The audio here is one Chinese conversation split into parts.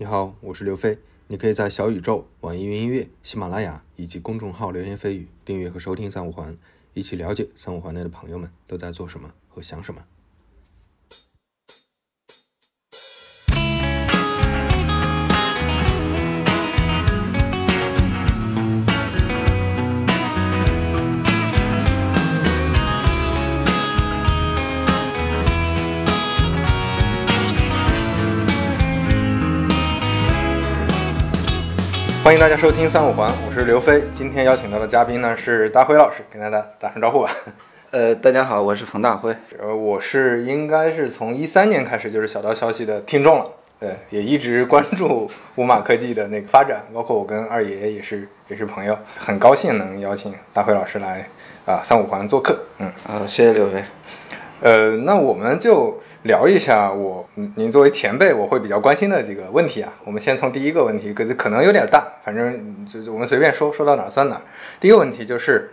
你好，我是刘飞。你可以在小宇宙、网易云音乐、喜马拉雅以及公众号“流言蜚语”订阅和收听三五环，一起了解三五环内的朋友们都在做什么和想什么。欢迎大家收听三五环，我是刘飞。今天邀请到的嘉宾呢是大辉老师，跟大家打声招呼吧。呃，大家好，我是冯大辉。呃，我是应该是从一三年开始就是小道消息的听众了，对，也一直关注五马科技的那个发展，包括我跟二爷也是也是朋友，很高兴能邀请大辉老师来啊三五环做客。嗯，好，谢谢刘飞。呃，那我们就聊一下我您作为前辈，我会比较关心的几个问题啊。我们先从第一个问题，可可能有点大，反正就我们随便说，说到哪儿算哪儿。第一个问题就是，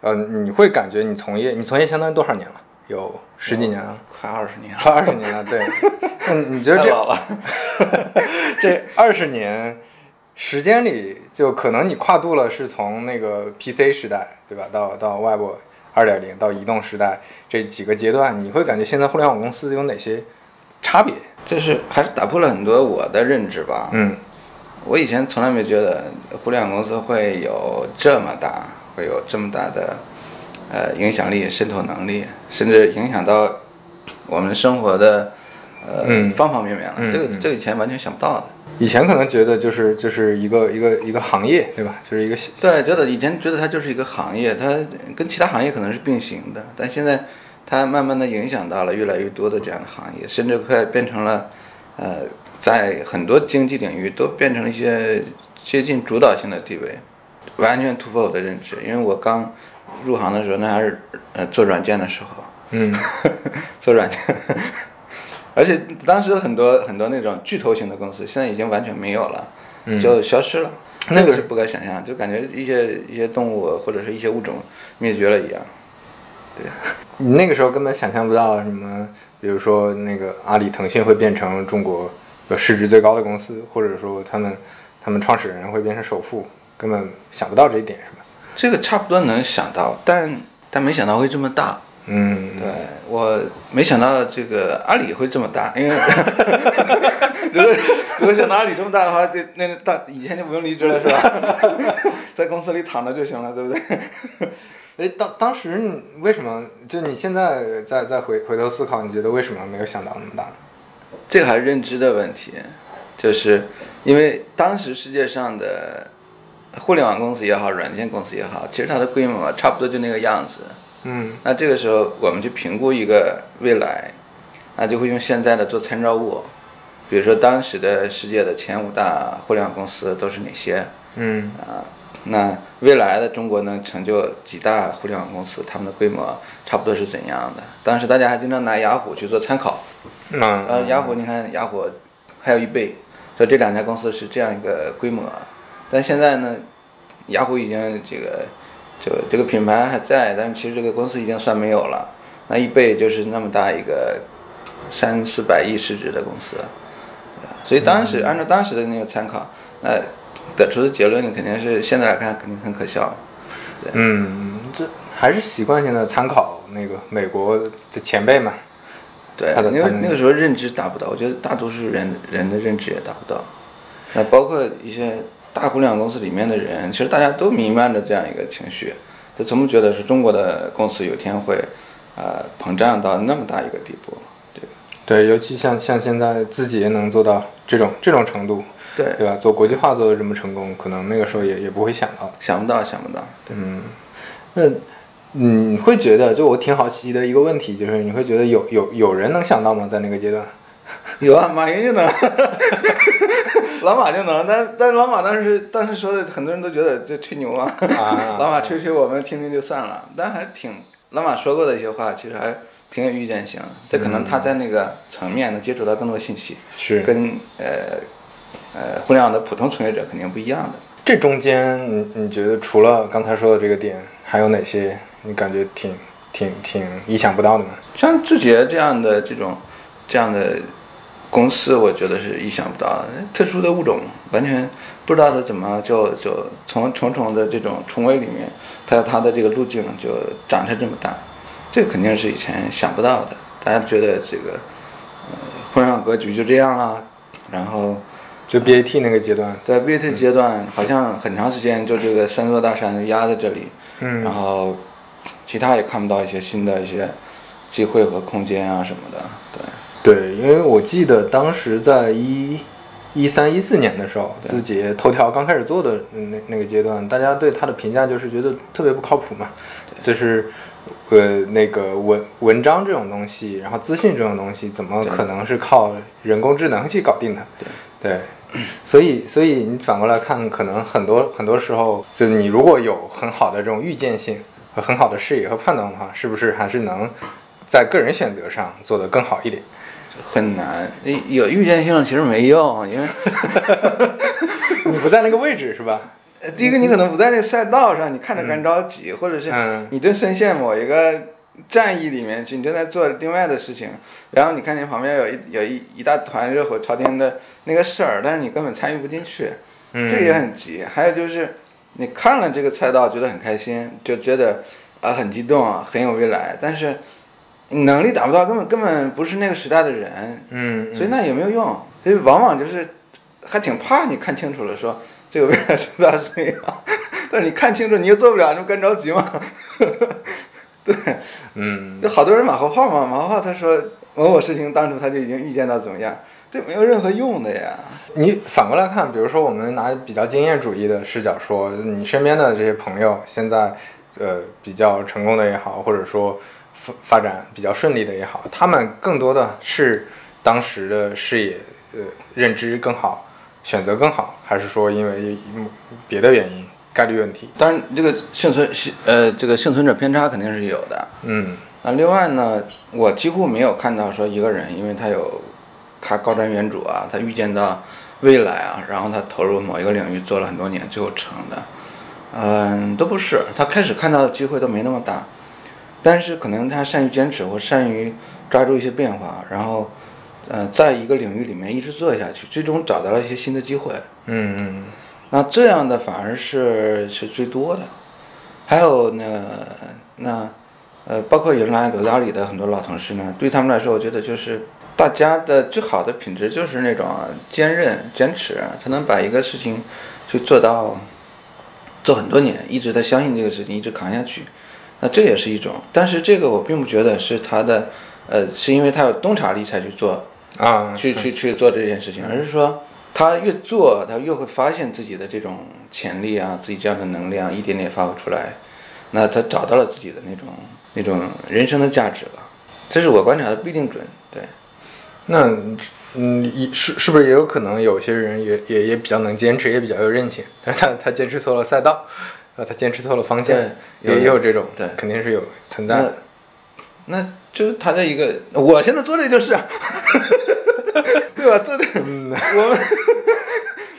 呃，你会感觉你从业，你从业相当于多少年了？有十几年了，快二十年了，快二十年了。对，嗯你觉得这 这二十年时间里，就可能你跨度了是从那个 PC 时代，对吧，到到 Web 二点零到移动时代这几个阶段，你会感觉现在互联网公司有哪些差别？就是还是打破了很多我的认知吧。嗯我以前从来没觉得互联网公司会有这么大，会有这么大的呃影响力、渗透能力，甚至影响到我们生活的呃、嗯方方面面了。嗯这个嗯这个以前完全想不到的。以前可能觉得就是就是一个一个一个行业，对吧？就是一个对，觉得以前觉得它就是一个行业，它跟其他行业可能是并行的，但现在它慢慢的影响到了越来越多的这样的行业，甚至快变成了，呃，在很多经济领域都变成了一些接近主导性的地位，完全突破我的认知。因为我刚入行的时候，那还是呃做软件的时候，嗯 做软件，而且当时很多很多那种巨头型的公司，现在已经完全没有了，嗯就消失了。那个这个是不可想象，就感觉一些一些动物或者是一些物种灭绝了一样。对，你那个时候根本想象不到什么，比如说那个阿里、腾讯会变成中国呃市值最高的公司，或者说他们他们创始人会变成首富，根本想不到这一点，是吧？这个差不多能想到，但但没想到会这么大。嗯，对我没想到这个阿里会这么大，因为 如果如果想到阿里这么大的话，就那大以前就不用离职了是吧？在公司里躺着就行了，对不对？哎，当当时你为什么就你现在再再回回头思考，你觉得为什么没有想到那么大呢？这个还是认知的问题，就是因为当时世界上的互联网公司也好，软件公司也好，其实它的规模差不多就那个样子。嗯。那这个时候我们去评估一个未来，那就会用现在的做参照物，比如说当时的世界的前五大互联网公司都是哪些？嗯。啊？那未来的中国能成就几大互联网公司，他们的规模差不多是怎样的？当时大家还经常拿雅虎去做参考，嗯呃，雅虎你看雅虎还有一倍，所以这两家公司是这样一个规模，但现在呢，雅虎已经这个这个这个品牌还在，但是其实这个公司已经算没有了，那一倍就是那么大一个三四百亿市值的公司，所以当时按照当时的那个参考，那得出的结论肯定是现在来看肯定很可笑，嗯，这还是习惯性的参考那个美国的前辈嘛。对他的，因为那个时候认知达不到，我觉得大多数人人的认知也达不到。那包括一些大互联网公司里面的人，其实大家都弥漫着这样一个情绪，他从不觉得是中国的公司有一天会，呃，膨胀到那么大一个地步，对？对，尤其像像现在自己也能做到这种这种程度，对，对吧？做国际化做的这么成功，可能那个时候也也不会想到。想不到，想不到，对，嗯，那你会觉得，就我挺好奇的一个问题，就是你会觉得有有有人能想到吗？在那个阶段？有啊，马云就能，老马就能，但但是老马当时当时说的，很多人都觉得这吹牛啊，啊 老马吹吹我们听听就算了，但还挺老马说过的一些话，其实还挺有预见性的。这可能他在那个层面能接触到更多信息，是跟呃呃互联网的普通从业者肯定不一样的。这中间，你你觉得除了刚才说的这个点，还有哪些你感觉挺挺挺意想不到的吗？像字节这样的这种这样的公司，我觉得是意想不到的，特殊的物种，完全不知道它怎么就就从重重的这种重围里面，它它的这个路径就长成这么大，这个肯定是以前想不到的。大家觉得这个呃互联网格局就这样了，然后就 BAT 那个阶段，在 BAT 阶段好像很长时间就这个三座大山压在这里，嗯然后其他也看不到一些新的一些机会和空间啊什么的，对。因为我记得当时在一一三一四年的时候，字节头条刚开始做的嗯那那个阶段，大家对它的评价就是觉得特别不靠谱嘛，就是呃那个文文章这种东西，然后资讯这种东西，怎么可能是靠人工智能去搞定的？对。所以，所以你反过来看，可能很多很多时候，就你如果有很好的这种预见性和很好的视野和判断的话，是不是还是能在个人选择上做得更好一点？很难，有预见性其实没用，因为 你不在那个位置是吧？呃第一个你可能不在那个赛道上，你看着干着急，或者是嗯。你正深陷某一个战役里面去，你正在做另外的事情，然后你看见旁边有一有一一大团热火朝天的那个事儿，但是你根本参与不进去，嗯。这个也很急。还有就是你看了这个赛道觉得很开心，就觉得啊、很激动啊，很有未来，但是你能力达不到，根本根本不是那个时代的人，嗯，所以那也没有用，所以往往就是还挺怕你看清楚了，说这个未来知道是这样，但是你看清楚你又做不了，你不干着急吗？对，嗯。有好多人马后炮嘛，马后炮他说某某事情当初他就已经预见到怎么样，这没有任何用的呀。你反过来看，比如说我们拿比较经验主义的视角说，你身边的这些朋友现在呃比较成功的也好，或者说发发展比较顺利的也好，他们更多的是当时的视野呃认知更好，选择更好，还是说因为嗯别的原因概率问题？当然，这个幸存呃这个幸存者偏差肯定是有的。嗯那另外呢，我几乎没有看到说一个人，因为他有他高瞻远瞩啊，他预见到未来啊，然后他投入某一个领域做了很多年，最后成的，嗯，都不是。他开始看到的机会都没那么大，但是可能他善于坚持或善于抓住一些变化，然后，呃，在一个领域里面一直做下去，最终找到了一些新的机会。嗯嗯那这样的反而是是最多的，还有呢，那呃，包括原来刘大里的很多老同事呢，对他们来说，我觉得就是大家的最好的品质就是那种坚韧、坚持，才能把一个事情去做到做很多年，一直在相信这个事情，一直扛下去。那这也是一种，但是这个我并不觉得是他的，呃，是因为他有洞察力才去做啊，去去去做这件事情，而是说他越做，他越会发现自己的这种潜力啊，自己这样的能量一点点发挥出来，那他找到了自己的那种那种人生的价值了。这是我观察的，不一定准。对，那嗯，一是是不是也有可能有些人也也也比较能坚持，也比较有韧性，但是他他坚持错了赛道，呃，他坚持错了方向，也也有这种，对肯定是有存在那的。那就他的一个，我现在做的就是，对吧？做这个，嗯我们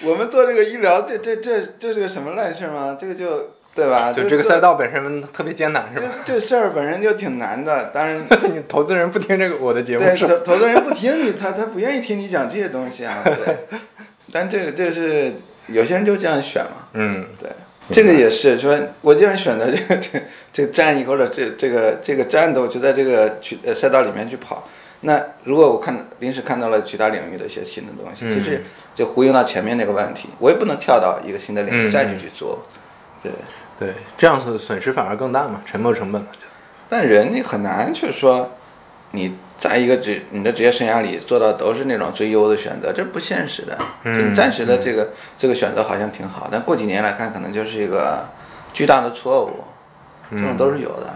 我们做这个医疗，这这这这是个什么烂事儿吗？这个就对吧？就这个赛道本身特别艰难，是吧？这事儿本身就挺难的，当然，你投资人不听这个我的节目对？投投资人不听你，他他不愿意听你讲这些东西啊。对，但这个这是有些人就这样选嘛。嗯对，这个也是说，我既然选择这个这这个战役或者这这个这个战斗，就在这个去呃赛道里面去跑。那如果我看临时看到了其他领域的一些新的东西，嗯。其实就呼应到前面那个问题，我也不能跳到一个新的领域嗯再去去做。对，对，这样子损失反而更大嘛，沉没成本嘛，就。但人你很难去说，你在一个职你的职业生涯里做到都是那种最优的选择，这不现实的。就你暂时的这个、这个选择好像挺好，但过几年来看，可能就是一个巨大的错误，这种都是有的。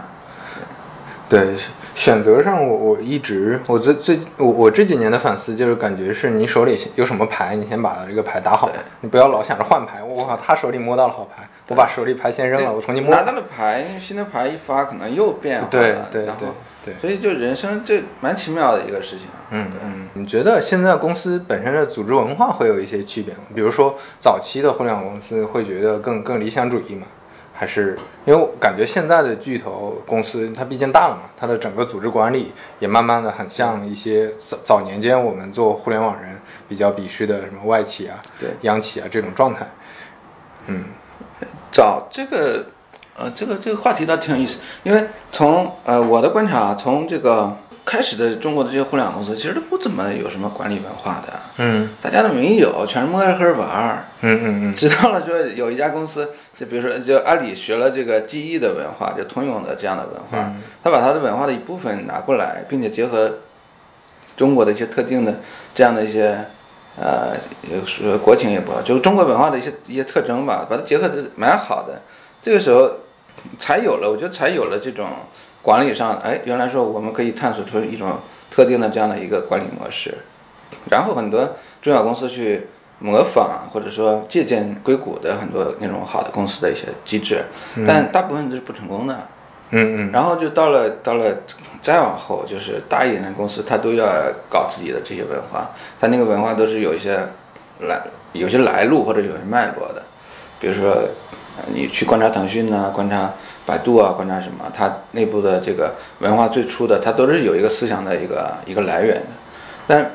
对，选择上我我一直我最最我我这几年的反思就是感觉是你手里有什么牌，你先把这个牌打好，你不要老想着换牌。我靠，他手里摸到了好牌，我把手里牌先扔了，我重新摸拿。到了牌，新的牌一发，可能又变化对了，对对然后对。所以就人生这蛮奇妙的一个事情啊。嗯嗯，你觉得现在公司本身的组织文化会有一些区别吗？比如说早期的互联网公司会觉得更更理想主义嘛，还是因为我感觉现在的巨头公司它毕竟大了嘛，它的整个组织管理也慢慢的很像一些早早年间我们做互联网人比较鄙视的什么外企啊、对央企啊这种状态。嗯找这个，呃，这个这个话题倒挺有意思，因为从呃我的观察，从这个开始的中国的这些互联网公司，其实都不怎么有什么管理文化的，嗯大家都没有，全是摸着黑玩儿。嗯嗯嗯直到了说有一家公司，就比如说就阿里学了这个记忆的文化，就通用的这样的文化，他把他的文化的一部分拿过来，并且结合中国的一些特定的这样的一些呃，也说国情也不好，就是中国文化的一些一些特征吧，把它结合的蛮好的。这个时候才有了，我觉得才有了这种管理上，哎，原来说我们可以探索出一种特定的这样的一个管理模式，然后很多中小公司去模仿或者说借鉴硅谷的很多那种好的公司的一些机制，但大部分都是不成功的。嗯嗯。然后就到了到了再往后，就是大一点的公司，它都要搞自己的这些文化，它那个文化都是有一些来有些来路或者有些脉络的，比如说呃你去观察腾讯呐、观察百度啊，观察什么，它内部的这个文化最初的，它都是有一个思想的一个一个来源的，但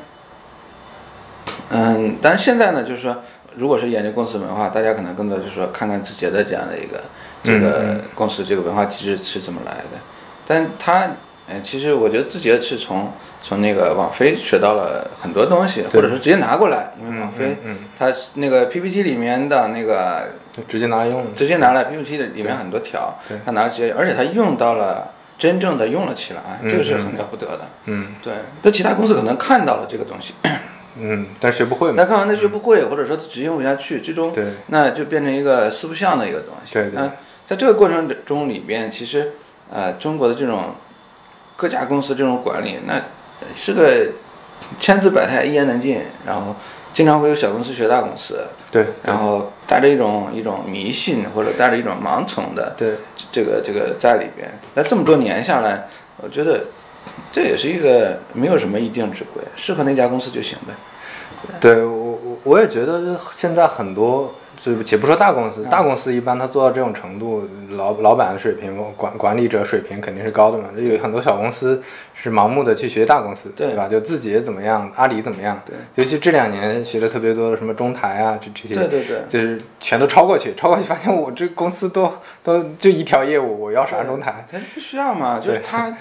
嗯，但是现在呢，就是说，如果是研究公司文化，大家可能更多就是说看看字节的这样的一个这个公司这个文化机制是怎么来的。但它，嗯，其实我觉得字节是从从那个网飞学到了很多东西，或者说直接拿过来，因为网飞嗯它那个 PPT 里面的那个就直接拿来用。直接拿来 PPT 的里面很多条，他拿直接，而且他用到了。真正的用了起来，这个是很了不得的。嗯对，在其他公司可能看到了这个东西，嗯，但学不会嘛。但看完他学不会，或者说执行不下去，最终对那就变成一个四不像的一个东西。对对那在这个过程中里边，其实呃，中国的这种各家公司这种管理，那是个千姿百态、一言难尽，然后经常会有小公司学大公司，对然后带着一种一种迷信或者带着一种盲从的对这个这个在里边。那这么多年下来，我觉得这也是一个没有什么一定之规，适合那家公司就行呗。对，我我我也觉得现在很多，就且不说大公司，嗯大公司一般他做到这种程度，老老板的水平、管管理者水平肯定是高的嘛。有很多小公司是盲目的去学大公司，对吧？就自己怎么样，阿里怎么样，对，尤其这两年学的特别多的什么中台啊，这这些，对对对就是全都超过去，超过去发现我这公司都都就一条业务，我要啥中台？它不需要嘛，就是对他，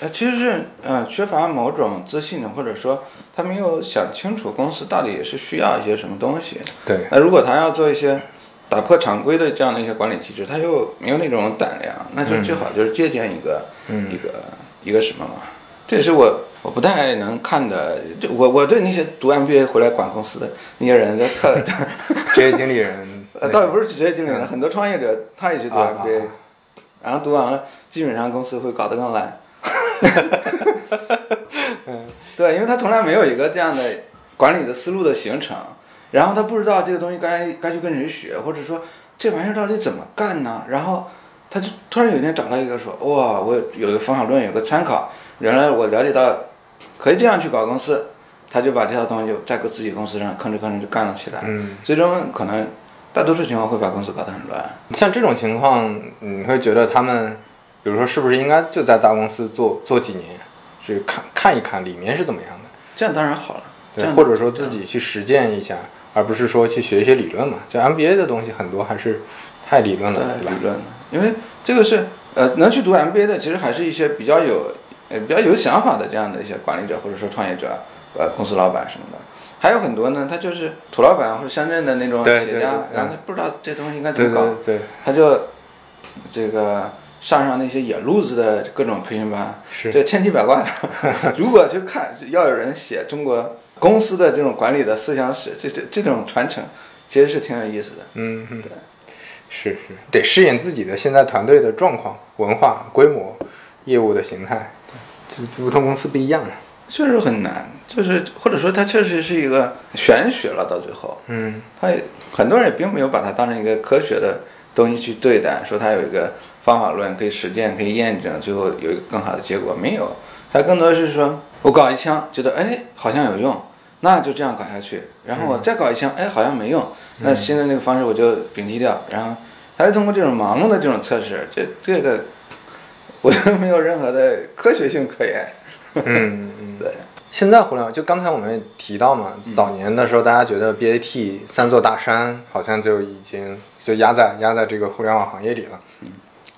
呃，其实是呃缺乏某种自信的，或者说他没有想清楚公司到底是需要一些什么东西。对，那如果他要做一些打破常规的这样的一些管理机制，他又没有那种胆量，那就最好就是借鉴一个、一个一个什么嘛。这也是我我不太能看的，就我我对那些读 MBA 回来管公司的那些人，就特职业经理人，呃，倒也不是职业经理人，很多创业者他也是读啊 MBA，、然后读完了，基本上公司会搞得更烂。对，因为他从来没有一个这样的管理的思路的形成，然后他不知道这个东西该该去跟谁学，或者说这玩意儿到底怎么干呢？然后他就突然有一天找到一个说，哇，我有一个方法论，有个参考，原来我了解到可以这样去搞公司，他就把这套东西就在自己公司上吭哧吭哧就干了起来，嗯，最终可能大多数情况会把公司搞得很乱。像这种情况，你会觉得他们，比如说是不是应该就在大公司做做几年，去看看一看里面是怎么样的，这样当然好了，对，或者说自己去实践一下，而不是说去学一些理论嘛。就 MBA 的东西很多还是太理论了，对吧理？论的，因为这个是呃能去读 MBA 的，其实还是一些比较有呃比较有想法的这样的一些管理者或者说创业者，呃公司老板什么的。还有很多呢，他就是土老板或者乡镇的那种企业家，然后他不知道这东西应该怎么搞，对对，他就这个上上那些野路子的各种培训班，是。这千奇百怪。如果去看，要有人写中国公司的这种管理的思想史，这这这种传承其实是挺有意思的。嗯嗯，对，是是，得适应自己的现在团队的状况、文化、规模、业务的形态，对。就不同公司不一样。确实很难，就是或者说它确实是一个玄学了，到最后，嗯。它也很多人也并没有把它当成一个科学的东西去对待，说它有一个方法论可以实践、可以验证，最后有一个更好的结果，没有，它更多是说我搞一枪，觉得哎好像有用，那就这样搞下去，然后我再搞一枪，哎好像没用，那新的那个方式我就摒弃掉，然后他是通过这种盲目的这种测试，这这个我觉得没有任何的科学性可言。嗯嗯，对，现在互联网就刚才我们也提到嘛，早年的时候大家觉得 BAT 三座大山好像就已经就压在压在这个互联网行业里了，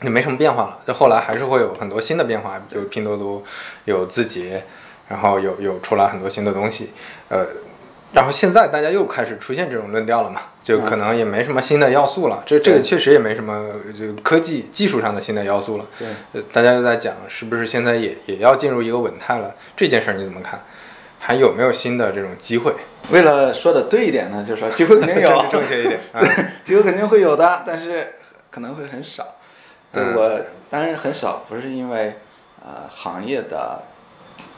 就没什么变化了。就后来还是会有很多新的变化，有拼多多，有字节，然后有有出来很多新的东西，呃。然后现在大家又开始出现这种论调了嘛，就可能也没什么新的要素了。这这个确实也没什么就科技技术上的新的要素了。对，呃，大家又在讲是不是现在也也要进入一个稳态了？这件事儿你怎么看？还有没有新的这种机会？为了说的对一点呢，就是说机会肯定有，正确一点。啊 机会肯定会有的，但是可能会很少。对嗯。我当然很少，不是因为呃行业的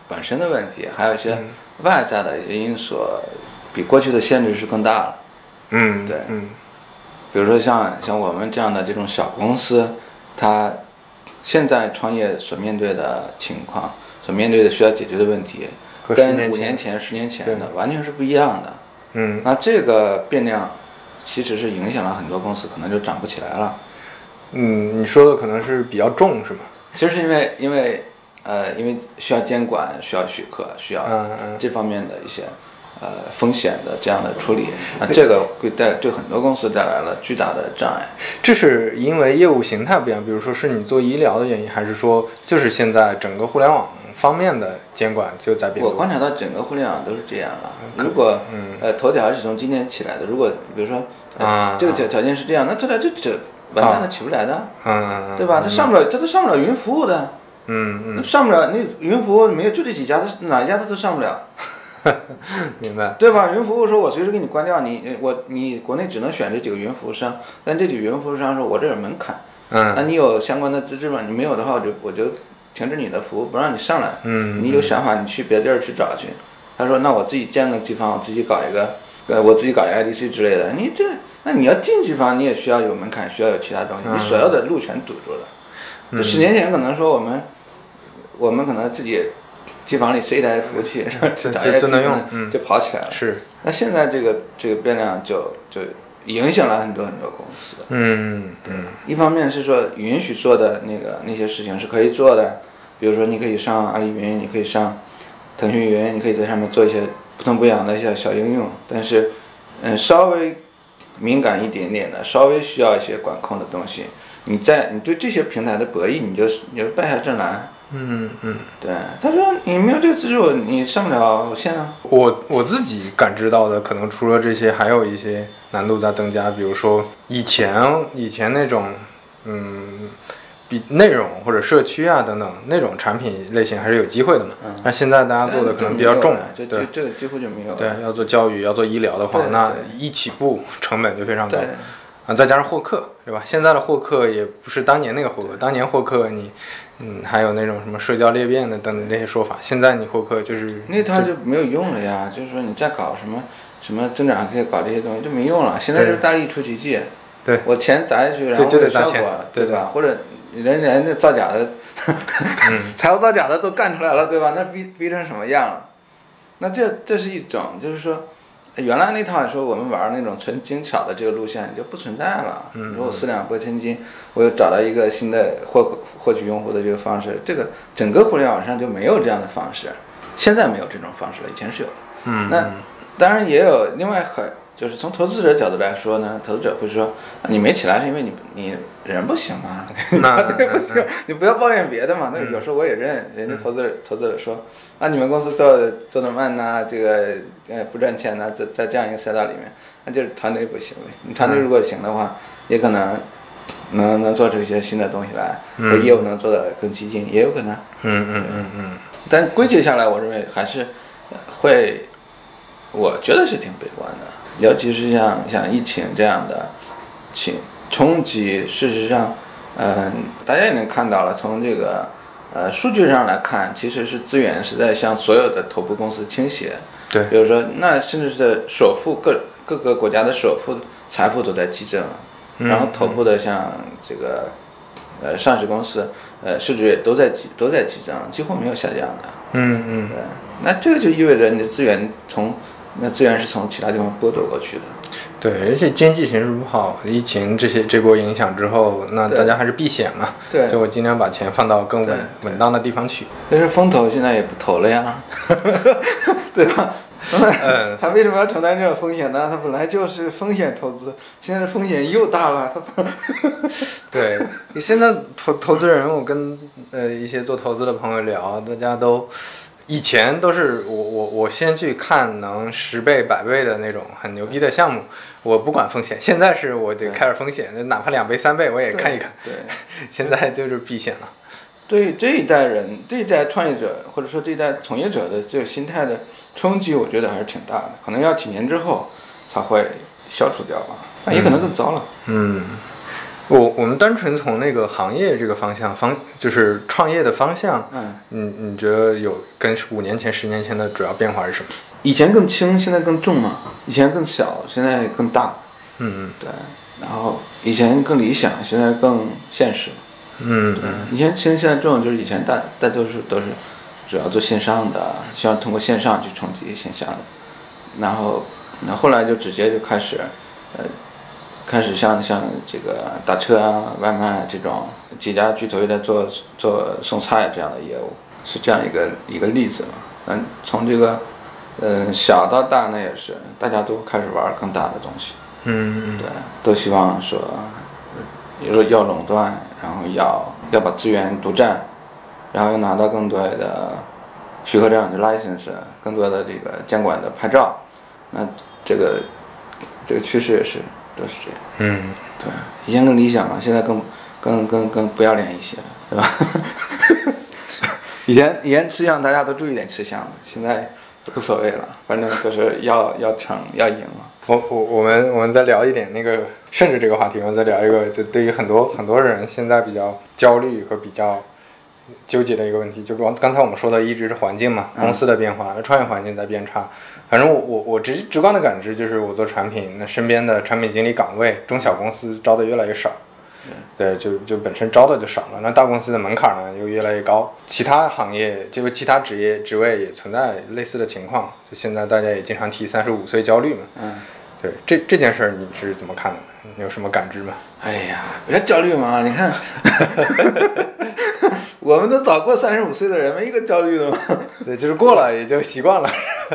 本身的问题，还有一些外在的一些因素，比过去的限制是更大了。嗯，对。嗯。比如说像像我们这样的这种小公司，它现在创业所面对的情况，所面对的需要解决的问题，跟五年前、十年前的完全是不一样的。嗯。那这个变量其实是影响了很多公司，可能就涨不起来了。嗯，你说的可能是比较重是吗？其实是因为因为呃，因为需要监管，需要许可，需要嗯嗯这方面的一些呃风险的这样的处理，那这个会带对很多公司带来了巨大的障碍。这是因为业务形态不一样，比如说是你做医疗的原因，还是说就是现在整个互联网方面的监管就在变多？我观察到整个互联网都是这样了。如果嗯呃头条是从今天起来的，如果比如说、呃啊这个条条件是这样，那头条就这完蛋了起不来的，嗯，对吧？它上不了，它都上不了云服务的。嗯嗯上不了，那云服务没有就这几家，它哪一家它都上不了，嗯，明白。对吧？云服务说我随时给你关掉，你我你国内只能选这几个云服务商，但这几个云服务商说我这有门槛，嗯那嗯你有相关的资质吗？你没有的话，我就我就停止你的服务，不让你上来。嗯你有想法，你去别的地儿去找去。他说那我自己建个机房，我自己搞一个，呃，我自己搞一个 IDC 之类的。你这那你要进机房，你也需要有门槛，需要有其他东西，嗯你所有的路全堵住了。就十年前可能说我们，我们可能自己机房里塞一台服务器，就能用嗯就跑起来了。是，那现在这个这个变量就就影响了很多很多公司。嗯对一方面是说允许做的那个那些事情是可以做的，比如说你可以上阿里云，你可以上腾讯云，你可以在上面做一些不痛不痒的一些小应用，但是嗯稍微敏感一点点的，稍微需要一些管控的东西，你在你对这些平台的博弈，你就你就败下阵来。嗯嗯。对，他说你没有这个资助，你上不了线啊。我我自己感知到的，可能除了这些，还有一些难度在增加。比如说以前以前那种，嗯，比内容或者社区啊等等那种产品类型还是有机会的嘛。嗯但现在大家做的可能比较重，这对这这个几乎就没有了。对，要做教育，要做医疗的话，那一起步成本就非常高对。啊，再加上获客，对吧？现在的获客也不是当年那个获客，当年获客你，嗯，还有那种什么社交裂变的等等那些说法，现在你获客就是那套就没有用了呀，就是说你再搞什么什么增长，可以搞这些东西就没用了。现在就是大力出奇迹，对我钱砸下去，然后有效就得砸钱果，对吧？或者人人那造假的，财务造假的都干出来了，对吧？那逼逼成什么样了？那这这是一种，就是说。原来那套说我们玩那种纯精巧的这个路线就不存在了。嗯你说我四两拨千斤，我又找到一个新的获获取用户的这个方式，这个整个互联网上就没有这样的方式。现在没有这种方式了，以前是有的。嗯，那当然也有另外很就是从投资者角度来说呢，投资者会说，啊你没起来是因为你你人不行嘛，那对不行，你不要抱怨别的嘛。那有时候我也认，人家投资者投资者说，啊你们公司做的做的慢呐、这个呃不赚钱呐、在在这样一个赛道里面，那就是团队不行呗。你团队如果行的话，也可能能能做出一些新的东西来，和业务能做得更激进，也有可能。嗯嗯嗯嗯但归结下来，我认为还是呃会，我觉得是挺悲观的，尤其是像像疫情这样的情冲击，事实上，嗯、大家也能看到了，从这个呃数据上来看，其实是资源是在向所有的头部公司倾斜。对比如说，那甚至是首富各各个国家的首富财富都在激增，然后头部的像这个呃上市公司呃市值也都在激都在激增，几乎没有下降的。嗯嗯对，那这个就意味着你的资源从那资源是从其他地方剥夺过去的。对，而且经济形势不好，疫情这些这波影响之后，那大家还是避险嘛，对就我尽量把钱放到更稳稳当的地方去。但是风投现在也不投了呀，对吧？嗯，他为什么要承担这种风险呢？他本来就是风险投资，现在风险又大了，他不 对，现在投投资人，我跟呃一些做投资的朋友聊，大家都以前都是我我我先去看能十倍百倍的那种很牛逼的项目，我不管风险。现在是我得开始风险，哪怕两倍三倍我也看一看。对。现在就是避险了。对这一代人，这一代创业者或者说这一代从业者的这个心态的冲击，我觉得还是挺大的，可能要几年之后才会消除掉吧，但也可能更糟了。嗯，我我们单纯从那个行业这个方向方，就是创业的方向，嗯，你你觉得有跟五年前、十年前的主要变化是什么？以前更轻，现在更重嘛，以前更小，现在更大，嗯对，然后以前更理想，现在更现实。嗯对，以前轻，现在重，就是以前大大多数都是主要做线上的，希望通过线上去冲击线下的，然后那后来就直接就开始，呃，开始像像这个打车啊、外卖这种几家巨头也在做做送菜这样的业务，是这样一个一个例子嘛。嗯，从这个嗯小到大呢也是，大家都开始玩更大的东西。嗯对，都希望说，比如说要垄断，然后要要把资源独占，然后要拿到更多的许可证，就 license，更多的这个监管的牌照，那这个这个趋势也是都是这样。嗯对，以前更理想嘛，现在更更更更不要脸一些了，对吧？以前以前吃相大家都注意点吃相，现在无所谓了，反正就是要要成要赢嘛。我我我们我们再聊一点那个甚至这个话题，我们再聊一个，就对于很多很多人现在比较焦虑和比较纠结的一个问题，就刚刚才我们说的一直是环境嘛，公司的变化，那创业环境在变差。反正我我我直直观的感知就是，我做产品，那身边的产品经理岗位，中小公司招的越来越少。对，就就本身招的就少了，那大公司的门槛呢又越来越高，其他行业就是其他职业职位也存在类似的情况，就现在大家也经常提三十五岁焦虑嘛，嗯。对，这这件事儿你是怎么看的？你有什么感知吗？哎呀，别焦虑嘛！你看，我们都早过三十五岁的人，没一个焦虑的嘛。对，就是过了也就习惯了。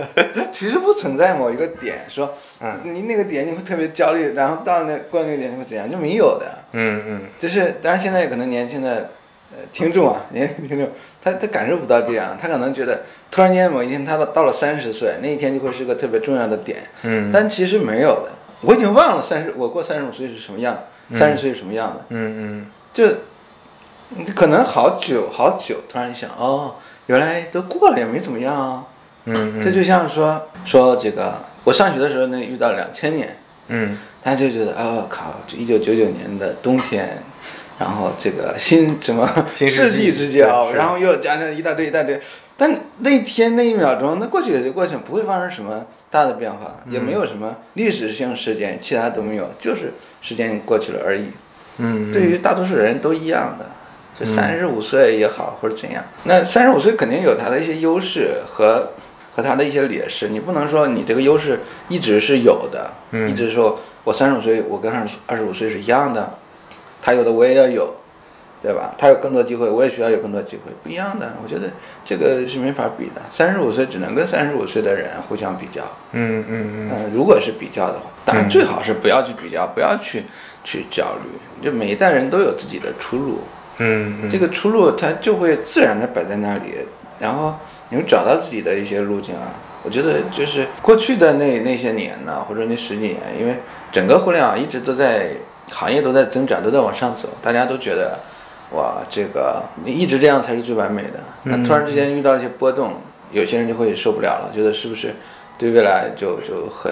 其实不存在某一个点，说，嗯，你那个点你会特别焦虑，然后到那过了那个点你会怎样？就没有的。嗯嗯就是，当然现在可能年轻的呃听众啊，年轻听众，他他感受不到这样，他可能觉得突然间某一天他到到了三十岁，那一天就会是个特别重要的点。嗯但其实没有的，我已经忘了三十，我过三十五岁是什么样，三十岁是什么样的。嗯嗯就你可能好久好久，突然一想，哦，原来都过了也没怎么样啊。嗯嗯。这就像说说这个，我上学的时候呢，遇到两千年，嗯。大家就觉得，哦靠，就一九九九年的冬天，然后这个新什么新世纪。之交，然后又讲讲一大堆一大堆，但那一天那一秒钟，那过去也就过去了，不会发生什么大的变化，也没有什么历史性事件，其他都没有，就是时间过去了而已。嗯，对于大多数人都一样的，就三十五岁也好或者怎样，那三十五岁肯定有他的一些优势和和他的一些劣势，你不能说你这个优势一直是有的，嗯。一直说我三十五岁我跟二十二十五岁是一样的，他有的我也要有，对吧？他有更多机会，我也需要有更多机会，不一样的，我觉得这个是没法比的。三十五岁只能跟三十五岁的人互相比较，嗯嗯嗯。嗯，如果是比较的话，当然最好是不要去比较，不要去去焦虑。就每一代人都有自己的出路，嗯嗯，这个出路它就会自然的摆在那里，然后你会找到自己的一些路径啊。我觉得就是过去的那那些年呢，或者那十几年，因为整个互联网一直都在行业都在增长，都在往上走，大家都觉得哇，这个你一直这样才是最完美的。那突然之间遇到一些波动，有些人就会受不了了，觉得是不是对未来就就很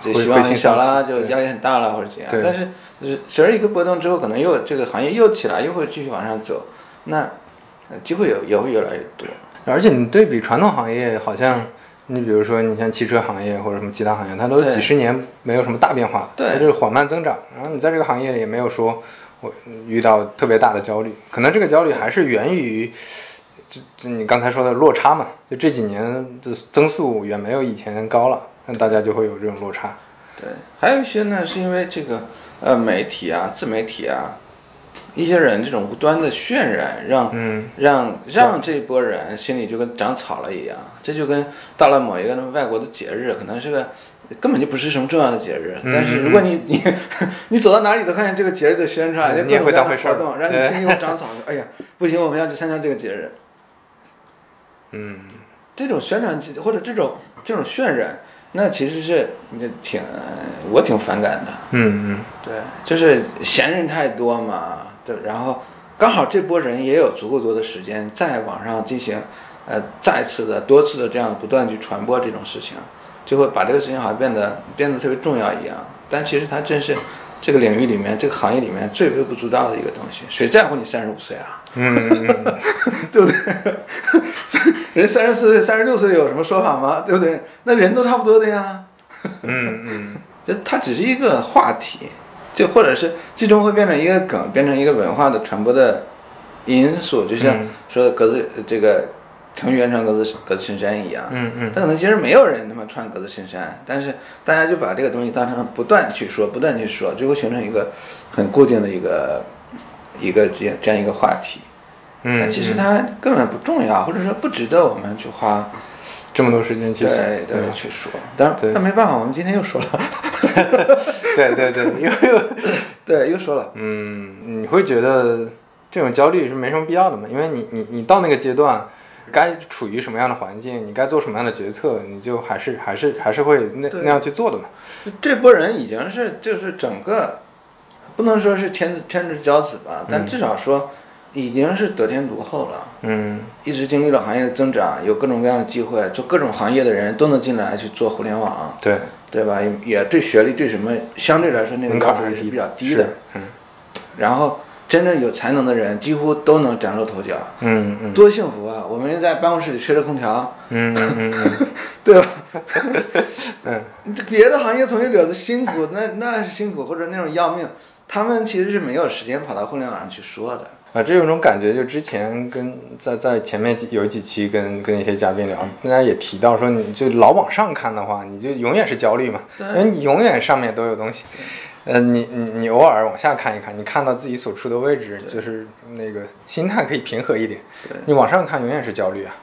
就希望很小啦，就压力很大了或者怎样。但是就是随着一个波动之后，可能又这个行业又起来，又会继续往上走，那呃机会也也会越来越多。而且你对比传统行业，好像你比如说你像汽车行业或者什么其他行业，它都是几十年没有什么大变化，对它就是缓慢增长。然后你在这个行业里也没有说我遇到特别大的焦虑，可能这个焦虑还是源于。就就你刚才说的落差嘛，就这几年的增速远没有以前高了，那大家就会有这种落差。对，还有一些呢，是因为这个呃媒体啊、自媒体啊，一些人这种无端的渲染，让、嗯让让这一波人心里就跟长草了一样。这就跟到了某一个外国的节日，可能是个根本就不是什么重要的节日，嗯但是如果你 你你走到哪里都看见这个节日的宣传，嗯就各种各样的活动，让你心里又长草。哎呀，不行，我们要去参加这个节日。嗯这种宣传或者这种这种渲染，那其实是也挺我挺反感的。嗯嗯对，就是闲人太多嘛，对，然后刚好这波人也有足够多的时间在网上进行，呃，再次的、多次的这样不断去传播这种事情，就会把这个事情好像变得变得特别重要一样。但其实它真是这个领域里面、这个行业里面最微不足道的一个东西。谁在乎你三十五岁啊？嗯嗯 对不对？人三十四岁、三十六岁有什么说法吗？对不对？那人都差不多的呀。嗯嗯 就它只是一个话题，就或者是最终会变成一个梗，变成一个文化的传播的因素，就像嗯说格子这个程序员穿格子格子衬衫一样。嗯嗯但可能其实没有人他妈穿格子衬衫，但是大家就把这个东西当成不断去说，不断去说，最后形成一个很固定的一个一个这样这样一个话题。那嗯，其实它根本不重要，或者说不值得我们去花这么多时间去对对去说。当然，对但没办法，我们今天又说了，对对对，因为 对，又说了。嗯，你会觉得这种焦虑是没什么必要的嘛？因为你你你到那个阶段，该处于什么样的环境，你该做什么样的决策，你就还是还是还是会那那样去做的嘛。这波人已经是就是整个，不能说是天天之骄子吧，但至少说已经是得天独厚了。嗯一直经历了行业的增长，有各种各样的机会，做各种行业的人都能进来去做互联网，对，对吧？也也对学历对什么相对来说那个要求也是比较低的。嗯然后真正有才能的人几乎都能崭露头角，嗯嗯多幸福啊！我们在办公室里吹着空调，嗯嗯嗯嗯 对吧？嗯，别的行业从业者的辛苦，那那是辛苦或者那种要命，他们其实是没有时间跑到互联网上去说的。啊，这有种感觉，就之前跟在在前面几有几期跟跟一些嘉宾聊，大家也提到说，你就老往上看的话，你就永远是焦虑嘛，因为你永远上面都有东西。呃，你你你偶尔往下看一看，你看到自己所处的位置，就是那个心态可以平和一点。你往上看永远是焦虑啊。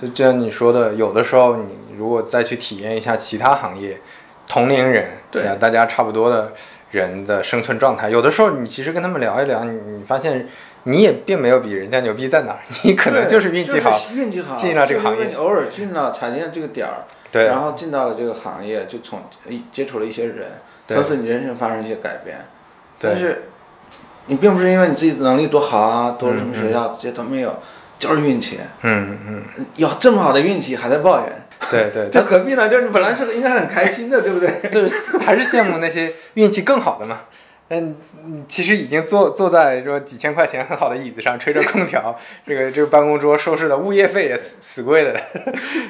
就就像你说的，有的时候你如果再去体验一下其他行业，同龄人，对啊，大家差不多的人的生存状态，有的时候你其实跟他们聊一聊，你你发现你也并没有比人家牛逼在哪儿，你可能就是运气好，就是运气好，进了这个行业偶尔进了踩进了这个点儿，对然后进到了这个行业，就从一接触了一些人，对从此你人生发生一些改变。对但是你并不是因为你自己能力多好啊，读了什么嗯学校，这些都没有，就是运气。嗯嗯，有这么好的运气还在抱怨，对 对，这何必呢？就是本来是应该很开心的，对不对？就是还是羡慕那些运气更好的嘛。嗯，嗯其实已经坐坐在说几千块钱很好的椅子上，吹着空调，这个这个办公桌收拾的物业费也死死贵的，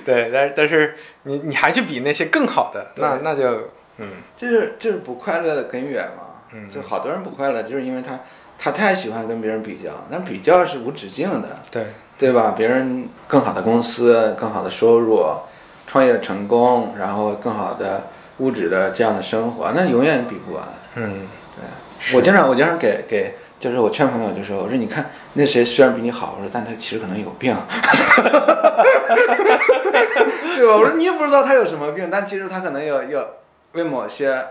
对，但但是你你还去比那些更好的，那那就嗯这是这是不快乐的根源嘛。嗯就好多人不快乐，就是因为他他太喜欢跟别人比较，但比较是无止境的。对，对吧？别人更好的公司、更好的收入、创业成功，然后更好的物质的这样的生活，那永远比不完。嗯对我经常我经常给给，就是我劝朋友就说，我说你看那谁虽然比你好，我说但他其实可能有病，对吧？我说你也不知道他有什么病，但其实他可能有有为某些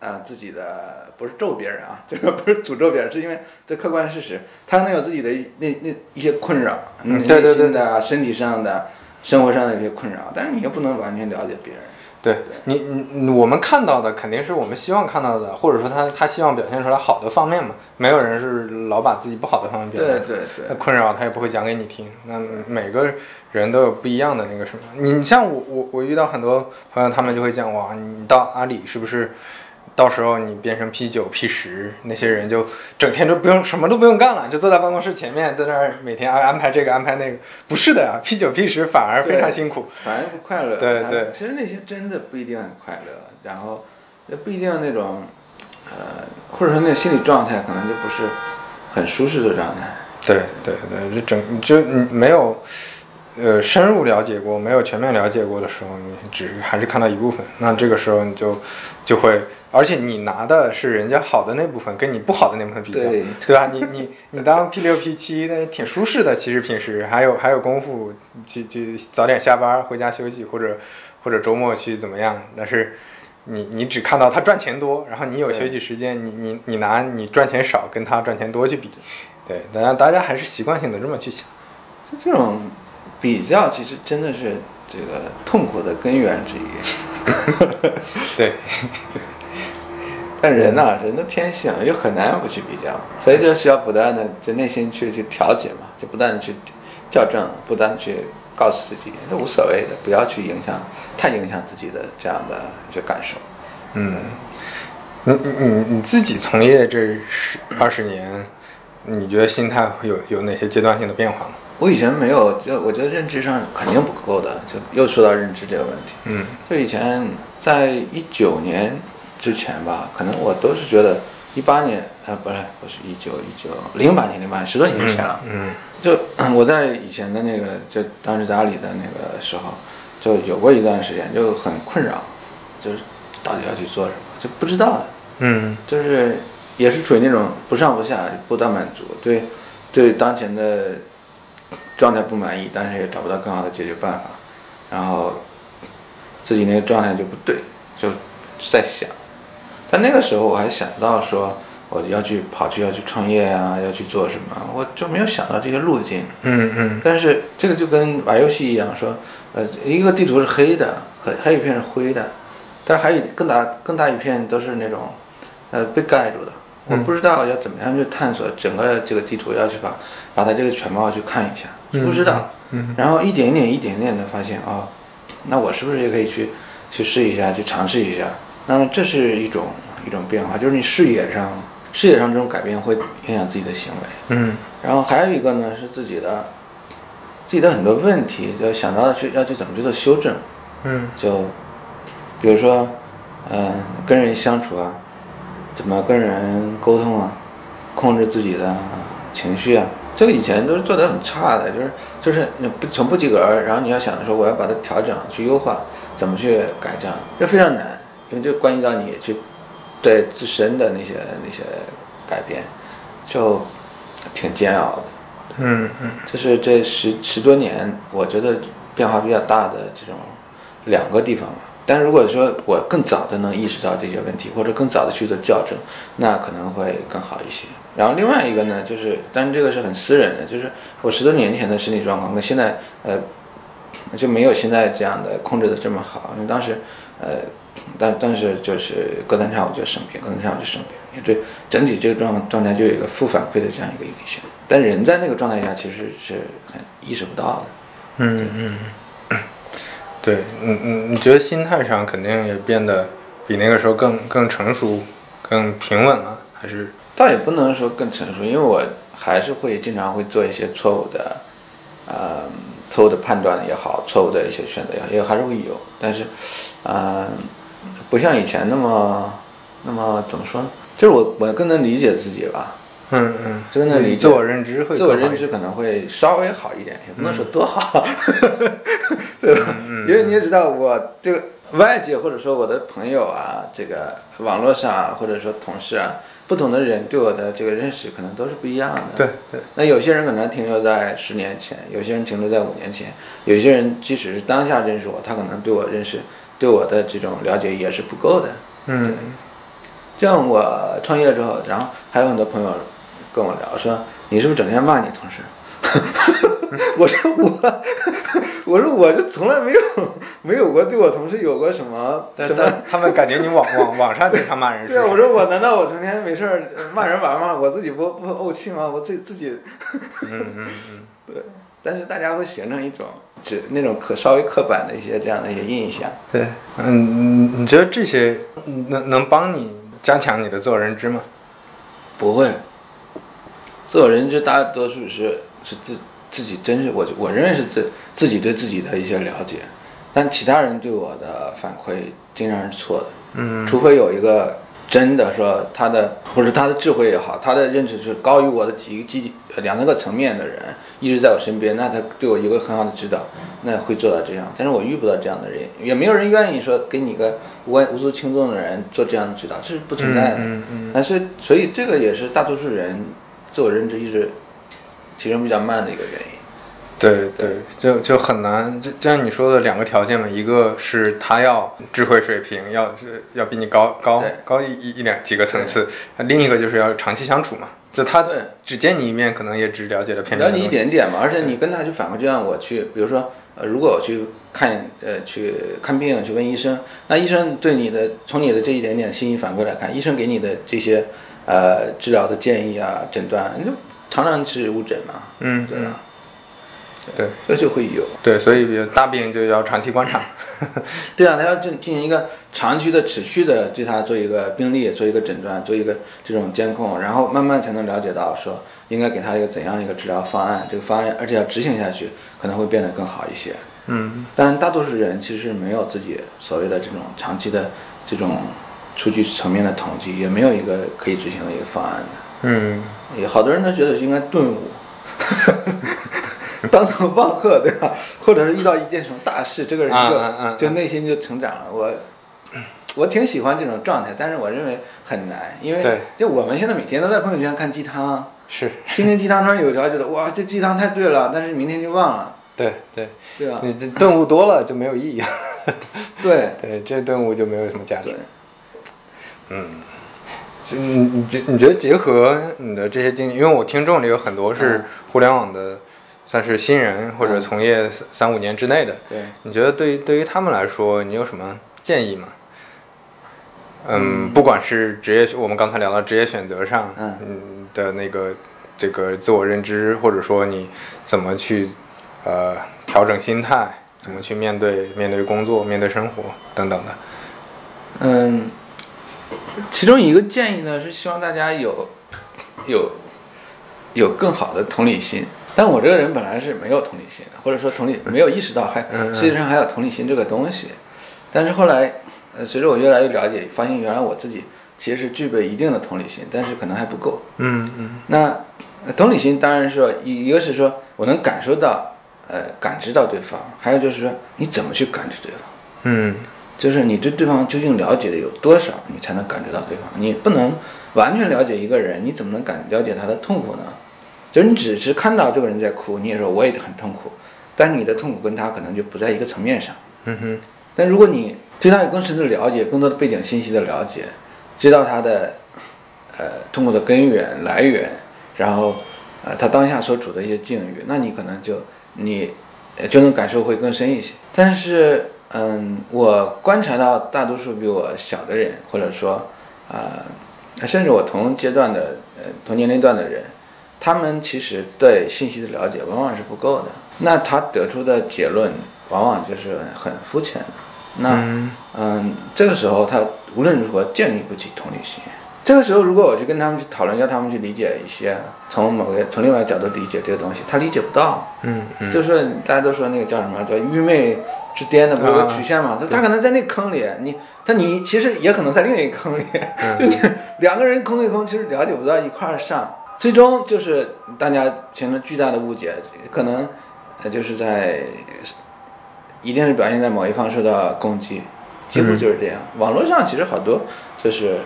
啊、自己的不是咒别人啊，就是不是诅咒别人，是因为这客观事实，他能有自己的那那一些困扰，内嗯对对对心的、身体上的、生活上的一些困扰，但是你又不能完全了解别人。对你我们看到的肯定是我们希望看到的，或者说他他希望表现出来好的方面嘛，没有人是老把自己不好的方面表现对对对那困扰他也不会讲给你听。那每个人都有不一样的那个什么。你像我我我遇到很多朋友，他们就会讲哇，你到阿里是不是？到时候你变成 P 九 P 十，那些人就整天都不用什么都不用干了，就坐在办公室前面，在那儿每天安安排这个安排那个。不是的呀，P 九 P 十反而非常辛苦。反而不快乐。他对对其实那些真的不一定很快乐，然后也不一定那种，呃，或者说那个心理状态可能就不是很舒适的状态。对对对，就整就你没有，呃深入了解过，没有全面了解过的时候，你只还是看到一部分，那这个时候你就就会，而且你拿的是人家好的那部分，跟你不好的那部分比较，对对吧？你你你当 P 六 P 七，但是挺舒适的，其实平时还有还有功夫去去早点下班回家休息，或者或者周末去怎么样，但是。你你只看到他赚钱多，然后你有休息时间，你你你拿你赚钱少跟他赚钱多去比，对，大家大家还是习惯性的这么去想。就这种比较，其实真的是这个痛苦的根源之一。对，但人呐、人的天性又很难不去比较，所以就需要不断的就内心去去调节嘛，就不断的去校正，不断的去告诉自己，这无所谓的，不要去影响太影响自己的这样的一些感受。嗯，你你你你自己从业这十二十年，你觉得心态会有有哪些阶段性的变化吗？我以前没有，就我觉得认知上肯定不够的，就又说到认知这个问题。嗯就以前在一九年之前吧，可能我都是觉得一八年，呃，不是不是一九一九零八年零八年十多年前了。嗯就我在以前的那个，就当时在阿里的那个时候，就有过一段时间就很困扰，就是到底要去做什么，就不知道的，嗯。就是也是处于那种不上不下、不到满足，对对当前的状态不满意，但是也找不到更好的解决办法，然后自己那个状态就不对，就在想，但那个时候我还想不到说我要去跑去要去创业啊，要去做什么，我就没有想到这些路径。嗯嗯但是这个就跟玩游戏一样，说，呃，一个地图是黑的，还还有一片是灰的，但是还有更大更大一片都是那种，呃，被盖住的。我不知道要怎么样去探索整个这个地图，要去把把它这个全貌去看一下，不知道。嗯然后一点一点一点点的发现，哦，那我是不是也可以去去试一下，去尝试一下？那么这是一种一种变化，就是你视野上视野上这种改变会影响自己的行为。嗯。然后还有一个呢是自己的自己的很多问题，要想到去要去怎么去做修正，嗯。就比如说，嗯、跟人相处啊，怎么跟人沟通啊，控制自己的情绪啊，这个以前都是做的很差的，就是就是你不从不及格，然后你要想着说我要把它调整去优化，怎么去改正，这非常难，因为这关系到你去对自身的那些那些改变，就挺煎熬的。嗯嗯这是这十十多年，我觉得变化比较大的这种两个地方吧。但如果说我更早的能意识到这些问题，或者更早的去做校正，那可能会更好一些。然后另外一个呢，就是，但是这个是很私人的，就是我十多年前的身体状况跟现在，呃，就没有现在这样的控制的这么好。因为当时，呃，但但是就是隔三差五就生病，隔三差五就生病，也对整体这个状状态就有一个负反馈的这样一个影响。但人在那个状态下其实是很意识不到的。嗯嗯，对，嗯嗯，你觉得心态上肯定也变得比那个时候更更成熟、更平稳了，还是？倒也不能说更成熟，因为我还是会经常会做一些错误的，呃，错误的判断也好，错误的一些选择也好，也还是会有。但是，呃，不像以前那么那么怎么说呢？就是我我更能理解自己吧，嗯嗯，真的理解自我认知会自我认知可能会稍微好一点，也不能说多好，对吧？因为你也知道，我这个外界或者说我的朋友啊，这个网络上啊，或者说同事啊，不同的人对我的这个认识可能都是不一样的。对对，那有些人可能停留在十年前，有些人停留在五年前，有些人即使是当下认识我，他可能对我认识、对我的这种了解也是不够的。嗯像我创业之后，然后还有很多朋友跟我聊说，你是不是整天骂你同事？我说我，我说我就从来没有 没有过对我同事有过什么但什么。他们感觉你网网网上经常骂人？对啊，我说我难道我成天没事儿骂人玩吗？我自己不不怄气吗？我自己自己嗯嗯嗯，对，但是大家会形成一种只那种可稍微刻板的一些这样的一些印象。对，嗯，你你觉得这些能能帮你加强你的自我认知吗？不会，自我认知大多数是是自自己真是我我认为是自自己对自己的一些了解，但其他人对我的反馈经常是错的，嗯除非有一个真的说他的或者他的智慧也好，他的认知是高于我的几几两三个层面的人，一直在我身边，那他对我有个很好的指导，那会做到这样。但是我遇不到这样的人，也没有人愿意说给你个无关无足轻重的人做这样的指导，这是不存在的。嗯嗯那所以所以这个也是大多数人自我认知一直提升比较慢的一个原因。对对，就就很难，就就像你说的两个条件嘛，一个是他要智慧水平要是要比你高高高一一一两几个层次，那另一个就是要长期相处嘛，就他对只见你一面，可能也只了解了片面了解一。点点嘛，而且你跟他去反馈，就像我去，比如说，呃，如果我去看，呃，去看病，去问医生，那医生对你的从你的这一点点信息反馈来看，医生给你的这些，呃，治疗的建议啊、诊断，你就常常是误诊嘛，嗯对吧？对这就会有，对，所以比如大病就要长期观察。对啊，他要进进行一个长期的、持续的对他做一个病例、做一个诊断、做一个这种监控，然后慢慢才能了解到说应该给他一个怎样一个治疗方案，这个方案而且要执行下去，可能会变得更好一些。嗯但大多数人其实没有自己所谓的这种长期的这种数据层面的统计，也没有一个可以执行的一个方案的。嗯也好多人都觉得应该顿悟，当头棒喝，对吧？或者是遇到一件什么大事，这个人就、啊啊啊就内心就成长了。我我挺喜欢这种状态，但是我认为很难，因为就我们现在每天都在朋友圈看鸡汤，是，心灵鸡汤突然有一条觉得哇，这鸡汤太对了，但是明天就忘了，对对，对吧？你这顿悟多了就没有意义了。对对，这顿悟就没有什么价值对。。嗯，是你你觉你觉得结合你的这些经历，因为我听众里有很多是嗯互联网的，算是新人或者嗯从业三三五年之内的，对，你觉得对于对于他们来说，你有什么建议吗？嗯，不管是职业，我们刚才聊到职业选择上，嗯嗯的那个这个自我认知，或者说你怎么去呃调整心态，怎么去面对面对工作、面对生活等等的。嗯，其中一个建议呢是希望大家有有有更好的同理心。但我这个人本来是没有同理心的，或者说同理没有意识到还嗯嗯世界上还有同理心这个东西。但是后来，呃，随着我越来越了解，发现原来我自己其实是具备一定的同理心，但是可能还不够。嗯嗯那呃同理心当然是说一一个是说我能感受到，呃，感知到对方，还有就是说你怎么去感知对方。嗯就是你对对方究竟了解的有多少，你才能感知到对方。你不能完全了解一个人，你怎么能感了解他的痛苦呢？就是你只是看到这个人在哭，你也说我也很痛苦，但是你的痛苦跟他可能就不在一个层面上。嗯哼但如果你对他有更深的了解，更多的背景信息的了解，知道他的呃痛苦的根源来源，然后呃他当下所处的一些境遇，那你可能就你呃就能感受会更深一些。但是嗯，我观察到大多数比我小的人，或者说啊、呃甚至我同阶段的呃同年龄段的人，他们其实对信息的了解往往是不够的。那他得出的结论往往就是很肤浅的。那嗯嗯，这个时候他无论如何建立不起同理心。这个时候，如果我去跟他们去讨论，要他们去理解一些从某个从另外角度理解这个东西，他理解不到。嗯嗯，就是大家都说那个叫什么叫愚昧之巅的，不有个曲线嘛？就他可能在那个坑里，你他你其实也可能在另一个坑里，就你两个人坑对坑，其实了解不到一块儿上，最终就是大家形成巨大的误解，可能呃就是在一定是表现在某一方受到攻击，几乎就是这样。网络上其实好多就是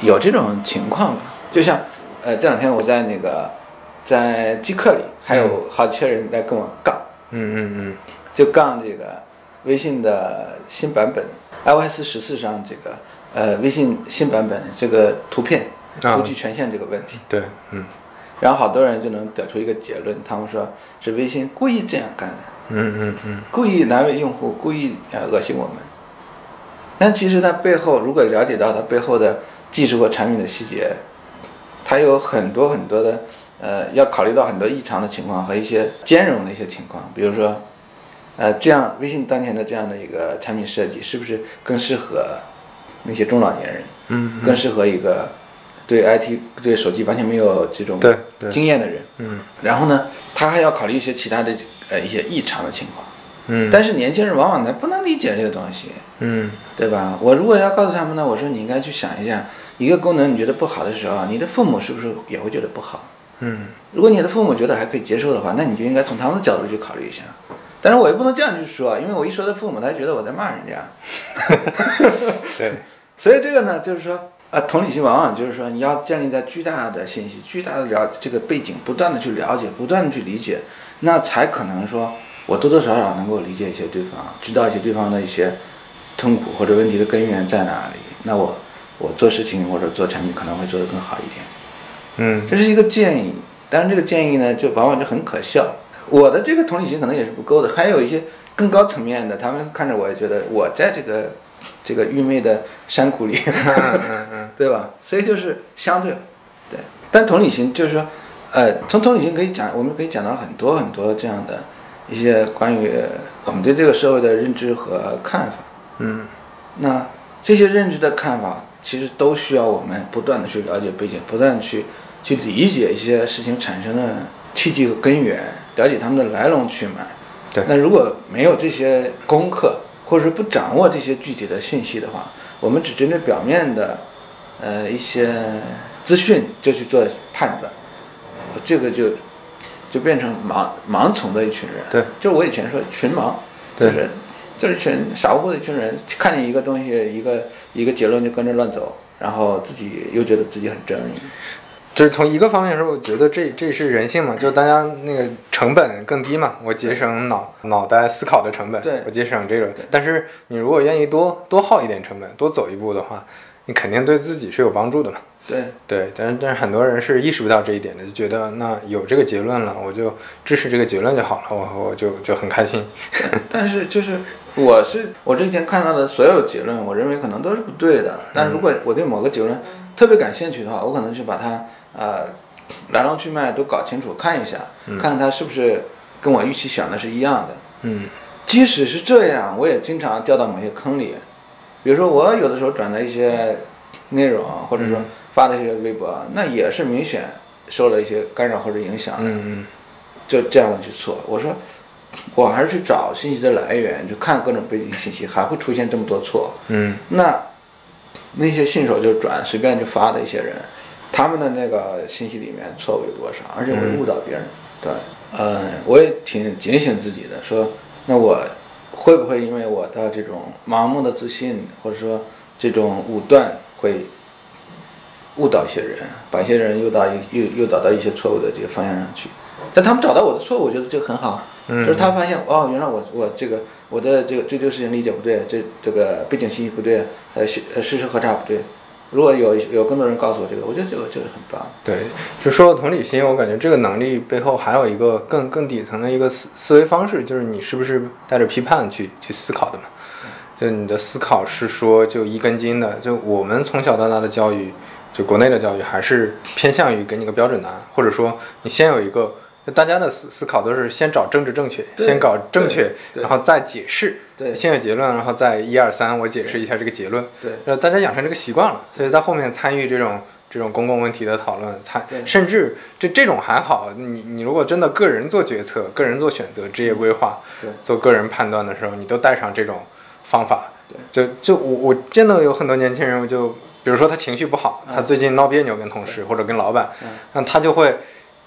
有这种情况吧，就像呃这两天我在那个在极客里，还有好几些人来跟我杠。嗯嗯嗯就杠这个微信的新版本 iOS 十四上这个呃微信新版本这个图片啊不具权限这个问题，对，嗯。然后好多人就能得出一个结论，他们说是微信故意这样干的，嗯嗯嗯。故意难为用户，故意呃恶心我们。但其实它背后，如果了解到它背后的技术和产品的细节，它有很多很多的呃要考虑到很多异常的情况和一些兼容的一些情况，比如说，呃，这样微信当前的这样的一个产品设计，是不是更适合那些中老年人，嗯。更适合一个对 IT 对手机完全没有这种经验的人？嗯然后呢，他还要考虑一些其他的呃一些异常的情况。嗯但是年轻人往往他不能理解这个东西，嗯对吧？我如果要告诉他们呢，我说你应该去想一下，一个功能你觉得不好的时候，你的父母是不是也会觉得不好？嗯，如果你的父母觉得还可以接受的话，那你就应该从他们的角度去考虑一下。但是我也不能这样去说，因为我一说他父母，他就觉得我在骂人家。对，所以这个呢，就是说，啊，同理心往往就是说，你要建立在巨大的信息、巨大的了这个背景，不断的去了解，不断的去理解，那才可能说我多多少少能够理解一些对方，知道一些对方的一些痛苦或者问题的根源在哪里。那我我做事情或者做产品可能会做得更好一点。嗯这是一个建议，但是这个建议呢，就往往就很可笑。我的这个同理心可能也是不够的，还有一些更高层面的，他们看着我也觉得我在这个这个愚昧的山谷里，对吧？所以就是相对，对。但同理心就是说，呃，从同理心可以讲，我们可以讲到很多很多这样的一些关于我们对这个社会的认知和看法。嗯那这些认知的看法，其实都需要我们不断的去了解背景，不断的去去理解一些事情产生的契机和根源，了解他们的来龙去脉。对那如果没有这些功课，或者说不掌握这些具体的信息的话，我们只针对表面的，呃一些资讯就去做判断，这个就就变成盲盲从的一群人。对，就是我以前说群盲，就是就是一群傻乎乎的一群人，看见一个东西一个一个结论就跟着乱走，然后自己又觉得自己很正义。就是从一个方面说，我觉得这这是人性嘛，就大家那个成本更低嘛，我节省脑脑袋思考的成本，对我节省这个。但是你如果愿意多多耗一点成本，多走一步的话，你肯定对自己是有帮助的嘛。对，对，但是但是很多人是意识不到这一点的，就觉得那有这个结论了，我就支持这个结论就好了，我我就就很开心。但是就是我是我之前看到的所有结论，我认为可能都是不对的。但如果我对某个结论特别感兴趣的话，我可能去把它呃来龙去脉都搞清楚，看一下，看看他是不是跟我预期想的是一样的。嗯即使是这样，我也经常掉到某些坑里。比如说，我有的时候转的一些内容，或者说发的一些微博，那也是明显受了一些干扰或者影响的。嗯就这样去做。我说，我还是去找信息的来源，就看各种背景信息，还会出现这么多错。嗯那那些信手就转、随便就发的一些人，他们的那个信息里面错误有多少，而且会误导别人。对，呃，我也挺警醒自己的，说那我会不会因为我的这种盲目的自信，或者说这种武断，会误导一些人，把一些人诱导一诱诱导到一些错误的这个方向上去。但他们找到我的错误，我觉得这个很好，嗯就是他发现哦，原来我我这个我的这个对这个事情理解不对，这这个背景信息不对，呃事呃事实核查不对。如果有有更多人告诉我这个，我觉得这个这个很棒。对，就说到同理心，我感觉这个能力背后还有一个更更底层的一个思思维方式，就是你是不是带着批判去去思考的嘛？就你的思考是说就一根筋的，就我们从小到大的教育，就国内的教育还是偏向于给你个标准答案，或者说你先有一个，就大家的思思考都是先找政治正确，先搞正确，然后再解释，对。先有结论，然后再一二三，我解释一下这个结论，对。呃，大家养成这个习惯了，所以在后面参与这种这种公共问题的讨论，参甚至这这种还好，你你如果真的个人做决策、个人做选择、职业规划、对。做个人判断的时候，你都带上这种方法，对。就就我我见到有很多年轻人，我就比如说他情绪不好，他最近闹别扭跟同事或者跟老板，嗯。那他就会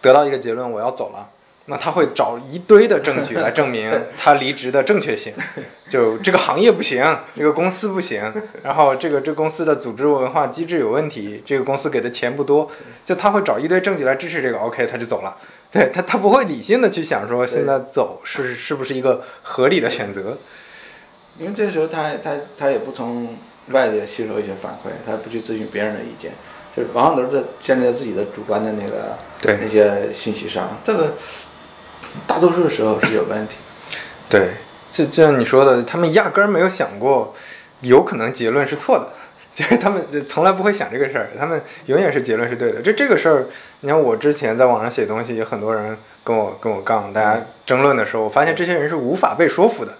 得到一个结论，我要走了。那他会找一堆的证据来证明 他离职的正确性，就这个行业不行，这个公司不行，然后这个这公司的组织文化机制有问题，这个公司给的钱不多，就他会找一堆证据来支持这个，OK，他就走了。对他，他不会理性的去想说现在走是是不是一个合理的选择。因为这时候他他他也不从外界吸收一些反馈，他也不去咨询别人的意见，就是往往都是在建立在自己的主观的那个对那些信息上，这个大多数时候是有问题。对，就就像你说的，他们压根儿没有想过，有可能结论是错的，就是他们从来不会想这个事儿，他们永远是结论是对的。这这个事儿，你看我之前在网上写东西，有很多人跟我跟我杠，大家争论的时候，我发现这些人是无法被说服的，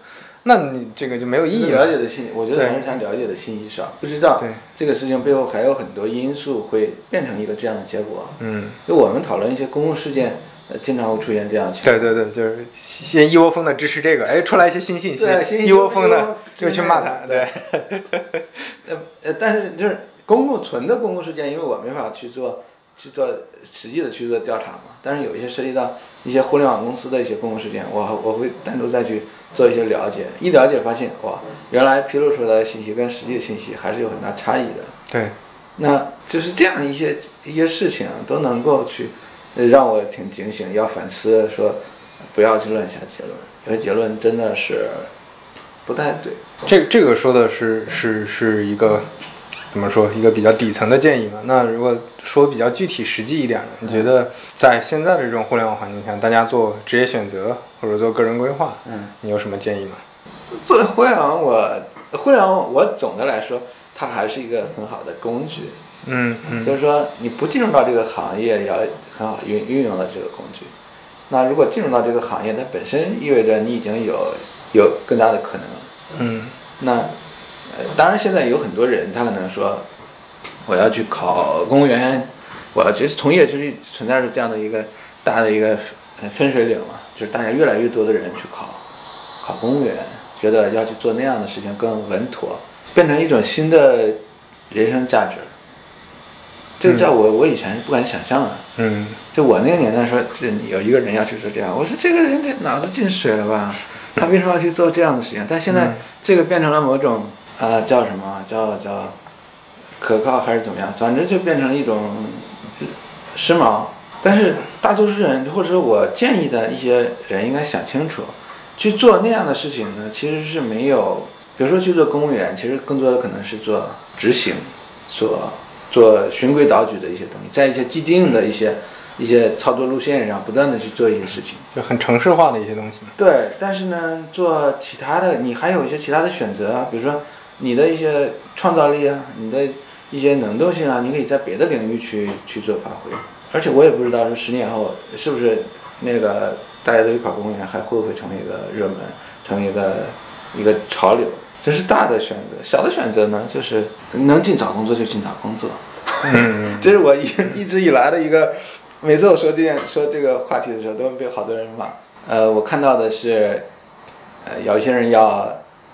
那你这个就没有意义了了。解的信，我觉得还是他了解的信息少，不知道对这个事情背后还有很多因素会变成一个这样的结果。嗯，就我们讨论一些公共事件，呃，经常会出现这样的情况。对对对，就是先一窝蜂的支持这个，哎，出来一些新信息一窝蜂的就去骂他，对，呃呃，但是就是公共纯的公共事件，因为我没法去做去做实际的去做调查嘛。但是有一些涉及到一些互联网公司的一些公共事件，我我会单独再去做一些了解。一了解发现，哇，原来披露出来的信息跟实际的信息还是有很大差异的。对，那就是这样一些一些事情都能够去呃让我挺警醒，要反思，说不要去乱下结论，因为结论真的是不太对。这这个说的是是是一个怎么说一个比较底层的建议嘛？那如果说比较具体实际一点的，你觉得在现在的这种互联网环境下，大家做职业选择或者做个人规划，嗯，你有什么建议吗？作为互联网，我互联网我总的来说，它还是一个很好的工具。嗯嗯就是说，你不进入到这个行业，也要很好运运用了这个工具。那如果进入到这个行业，它本身意味着你已经有有更大的可能。嗯那呃，当然现在有很多人，他可能说，我要去考公务员，我要其实从业其实存在着这样的一个大的一个呃分水岭嘛，就是大家越来越多的人去考考公务员，觉得要去做那样的事情更稳妥，变成一种新的人生价值。这个在我我以前是不敢想象的。嗯就我那个年代说，这有一个人要去做这样，我说这个人这脑子进水了吧？他为什么要去做这样的事情？但现在嗯这个变成了某种呃叫什么叫叫可靠还是怎么样？反正就变成了一种时髦。但是大多数人或者说我建议的一些人应该想清楚，去做那样的事情呢，其实是没有，比如说去做公务员，其实更多的可能是做执行，做做循规蹈矩的一些东西，在一些既定的一些一些操作路线上不断的去做一些事情。就很城市化的一些东西。对，但是呢，做其他的，你还有一些其他的选择啊，比如说你的一些创造力啊，你的一些能动性啊，你可以在别的领域去去做发挥。而且我也不知道说十年后是不是那个大家都去考公务员，还会不会成为一个热门，成为一个一个潮流。这是大的选择，小的选择呢，就是能尽早工作就尽早工作。嗯这是我一一直以来的一个，每次我说这件说这个话题的时候，都会被好多人骂。呃，我看到的是，呃，有一些人要，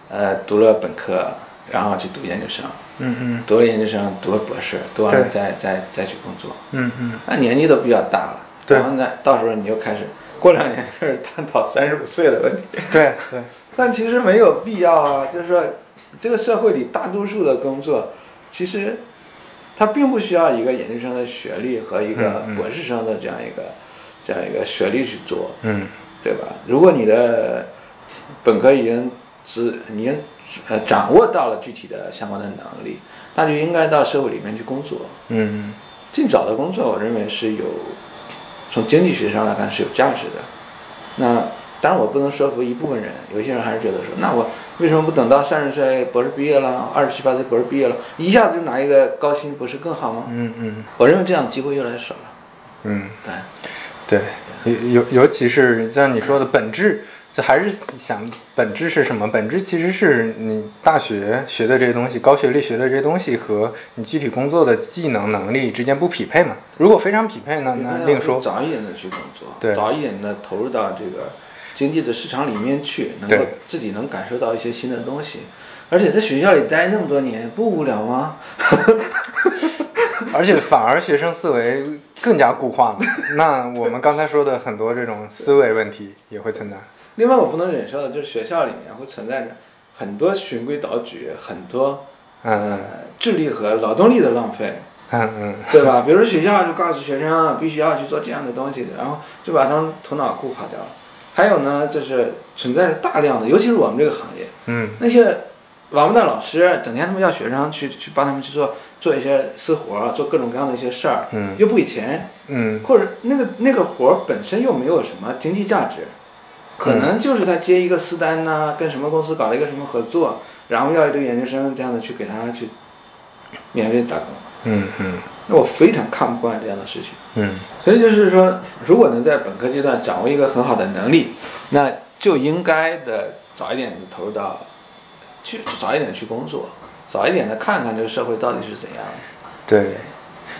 呃，读了本科，然后去读研究生，嗯嗯。读了研究生，读了博士，读完了再再再去工作，嗯嗯。那年纪都比较大了，对。然后呢，到时候你就开始，过两年开始探讨三十五岁的问题。对对，但其实没有必要啊，就是说，这个社会里大多数的工作，其实它并不需要一个研究生的学历和一个博士生的这样一个、这样一个学历去做，嗯。对吧？如果你的本科已经知已经呃掌握到了具体的相关的能力，那就应该到社会里面去工作。嗯尽早的工作，我认为是有从经济学上来看是有价值的。那当然，我不能说服一部分人，有些人还是觉得说，那我为什么不等到三十岁博士毕业了，二十七八岁博士毕业了，一下子就拿一个高薪博士更好吗？嗯嗯我认为这样的机会越来越少了。嗯，对，对，尤尤尤其是像你说的本质，这还是想本质是什么？本质其实是你大学学的这些东西，高学历学的这些东西和你具体工作的技能能力之间不匹配嘛？如果非常匹配呢，那另说。早一点的去工作，对早一点的投入到这个经济的市场里面去，能够自己能感受到一些新的东西。而且在学校里待那么多年，不无聊吗？而且反而学生思维更加固化了。那我们刚才说的很多这种思维问题也会存在。另外，我不能忍受的就是学校里面会存在着很多循规蹈矩，很多嗯。呃智力和劳动力的浪费，嗯嗯。对吧？比如说学校就告诉学生必须要去做这样的东西，然后就把他们头脑固化掉。了。还有呢，就是存在着大量的，尤其是我们这个行业，嗯。那些王八蛋老师整天他们要学生去去帮他们去做做一些私活，做各种各样的一些事儿，嗯。又不给钱，嗯。或者那个那个活儿本身又没有什么经济价值，可能就是他接一个私单呐、跟什么公司搞了一个什么合作，然后要一堆研究生这样的去给他去免费打工，嗯嗯那我非常看不惯这样的事情。嗯所以就是说，如果能在本科阶段掌握一个很好的能力，那就应该的早一点的投入到，去早一点去工作，早一点的看看这个社会到底是怎样的。对。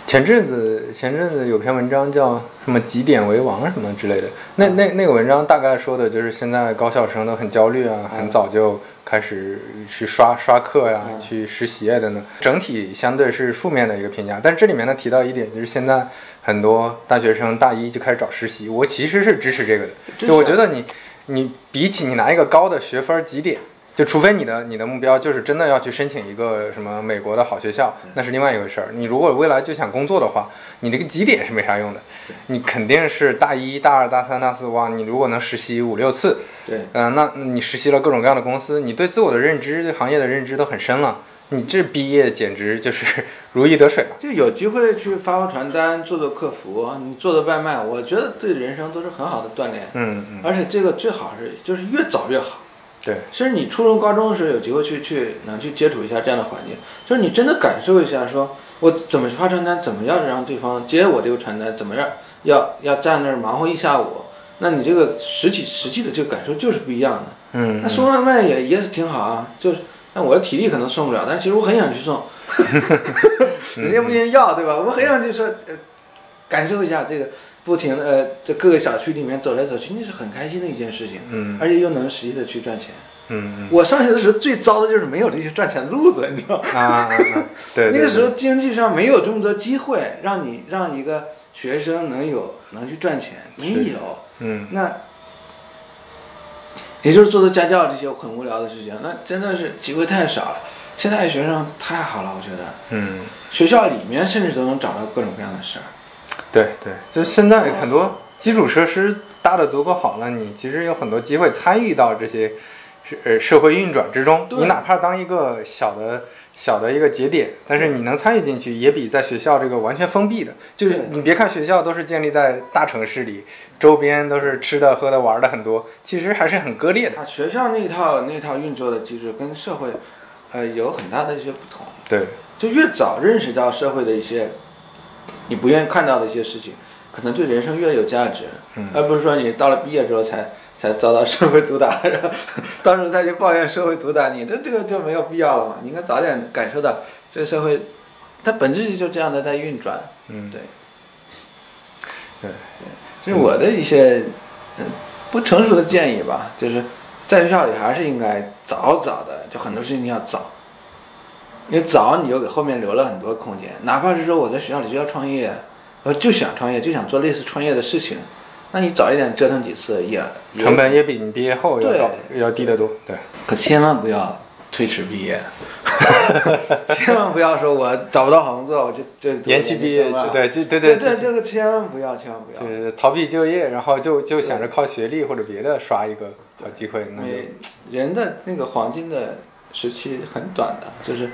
前阵子前阵子有篇文章叫什么“几点为王”什么之类的，那那那个文章大概说的就是现在高校生都很焦虑啊，很早就开始去刷刷课呀、去实习啊等等，整体相对是负面的一个评价。但这里面呢提到一点，就是现在很多大学生大一就开始找实习，我其实是支持这个的，就我觉得你你比起你拿一个高的学分几点。就除非你的你的目标就是真的要去申请一个什么美国的好学校，那是另外一回事儿。你如果未来就想工作的话，你这个绩点是没啥用的。你肯定是大一大二大三大四哇，你如果能实习五六次，对，嗯、那你实习了各种各样的公司，你对自我的认知、对行业的认知都很深了。你这毕业简直就是 如鱼得水了。就有机会去发发传单、做做客服，你做做外卖，我觉得对人生都是很好的锻炼。嗯嗯，而且这个最好是就是越早越好。对，其实你初中、高中的时候有机会去去能去接触一下这样的环境，就是你真的感受一下，说我怎么发传单，怎么样让对方接我这个传单，怎么样要要站那儿忙活一下午，那你这个实体实际的这个感受就是不一样的。嗯那送外卖也也是挺好啊，就是那我的体力可能送不了，但其实我很想去送，人家不一定要，对吧？我很想去说，呃，感受一下这个不停的呃，在各个小区里面走来走去，那是很开心的一件事情，嗯而且又能实际的去赚钱。嗯我上学的时候最糟的就是没有这些赚钱路子，你知道吗？嗯啊啊啊，对，对那个时候经济上没有这么多机会，让你让一个学生能有能去赚钱，没有。嗯那也就是做做家教这些很无聊的事情，那真的是机会太少了。现在学生太好了，我觉得嗯。学校里面甚至都能找到各种各样的事儿。对对，就现在很多基础设施搭的足够好了，你其实有很多机会参与到这些社呃社会运转之中。你哪怕当一个小的小的一个节点，但是你能参与进去，也比在学校这个完全封闭的。就是你别看学校都是建立在大城市里，周边都是吃的喝的玩的很多，其实还是很割裂的。啊学校那一套那一套运作的机制跟社会，呃，有很大的一些不同。对，就越早认识到社会的一些你不愿意看到的一些事情，可能对人生越有价值，嗯而不是说你到了毕业之后才才遭到社会毒打，然后到时候再去抱怨社会毒打你，这这个就没有必要了嘛。你应该早点感受到这个社会，它本质就这样的在运转。嗯，对，对，这是我的一些嗯不成熟的建议吧，就是在学校里还是应该早早的，就很多事情你要早。因为早你就给后面留了很多空间，哪怕是说我在学校里就要创业，我就想创业，就想做类似创业的事情，那你早一点折腾几次也也成本也比你毕业后要高要低得多。对，可千万不要推迟毕业，千万不要说我找不到好工作我就就延期毕业对对对对对这个千万不要，千万不要。就是逃避就业，然后就就想着靠学历或者别的刷一个好机会，那就每人的那个黄金的时期很短的，就是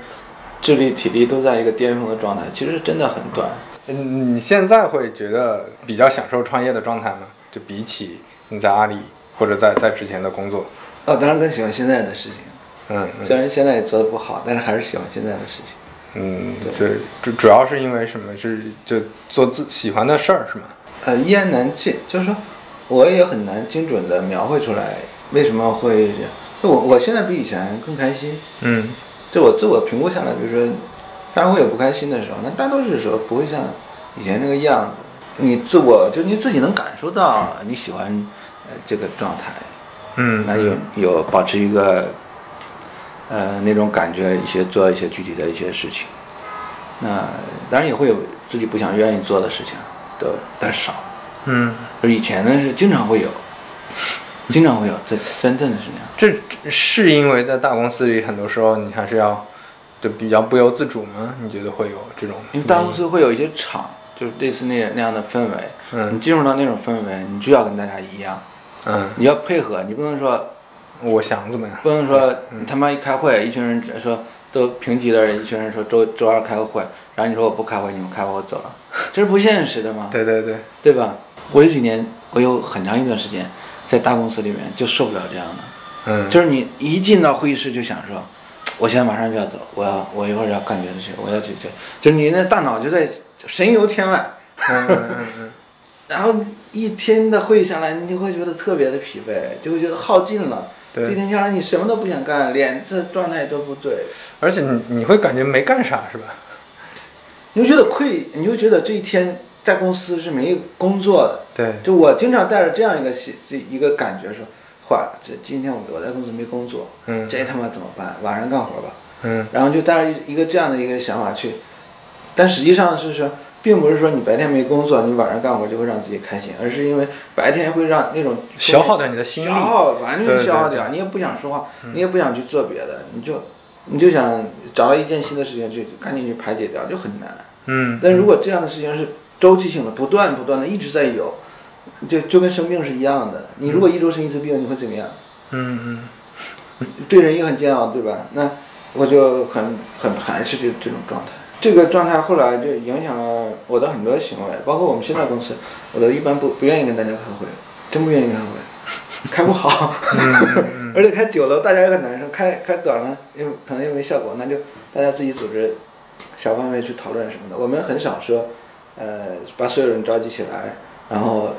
智力、体力都在一个巅峰的状态，其实真的很短。嗯，你现在会觉得比较享受创业的状态吗？就比起你在阿里或者在在之前的工作，哦，当然更喜欢现在的事情，嗯嗯虽然现在也做的不好，但是还是喜欢现在的事情。嗯，对，主主要是因为什么？是就做自喜欢的事儿是吗？呃，一言难尽，就是说，我也很难精准的描绘出来为什么会这样。我我现在比以前更开心，嗯就我自我评估下来，比如说，当然会有不开心的时候，那大多数时候不会像以前那个样子。你自我就你自己能感受到你喜欢呃这个状态，嗯，那有有保持一个呃那种感觉，一些做一些具体的一些事情。那当然也会有自己不想愿意做的事情，都但是少。嗯，就以前呢是经常会有，经常会有，这真正的是那样。这是因为在大公司里，很多时候你还是要就比较不由自主吗？你觉得会有这种？因为大公司会有一些场，就是类似那那样的氛围。嗯你进入到那种氛围，你就要跟大家一样，嗯，你要配合，你不能说我想怎么样？不能说你他妈一开会，一群人说都平级的人，一群人说周周二开个会，然后你说我不开会，你们开会我走了，这是不现实的嘛，对对对，对吧？我有几年，我有很长一段时间在大公司里面就受不了这样的，嗯，就是你一进到会议室就想说，我现在马上就要走，我要我一会儿要干别的事，我要去就，就你那大脑就在神游天外，嗯嗯嗯嗯，然后一天的会议下来，你就会觉得特别的疲惫，就会觉得耗尽了。对。一天下来你什么都不想干，脸色状态都不对，而且你你会感觉没干啥是吧？你就觉得愧，你就觉得这一天在公司是没工作的。对，就我经常带着这样一个心，这一个感觉说，坏，这今天我我在公司没工作，嗯这他妈怎么办？晚上干活吧。嗯然后就带着一个这样的一个想法去，但实际上是说，并不是说你白天没工作，你晚上干活就会让自己开心，而是因为白天会让那种消耗掉你的心力消耗完全消耗掉，你也不想说话，你也不想去做别的，你就你就想找到一件新的事情去赶紧去排解掉，就很难。嗯但如果这样的事情是周期性的，不断不断的一直在有，就就跟生病是一样的。你如果一周生一次病，你会怎么样？嗯嗯 对人也很煎熬，对吧？那我就很很排斥这这种状态。这个状态后来就影响了我的很多行为，包括我们现在公司，我都一般不不愿意跟大家开会，真不愿意开会，开不好，而且开久了大家也很难受，开开短了又可能又没效果，那就大家自己组织小范围去讨论什么的。我们很少说，呃，把所有人召集起来，然后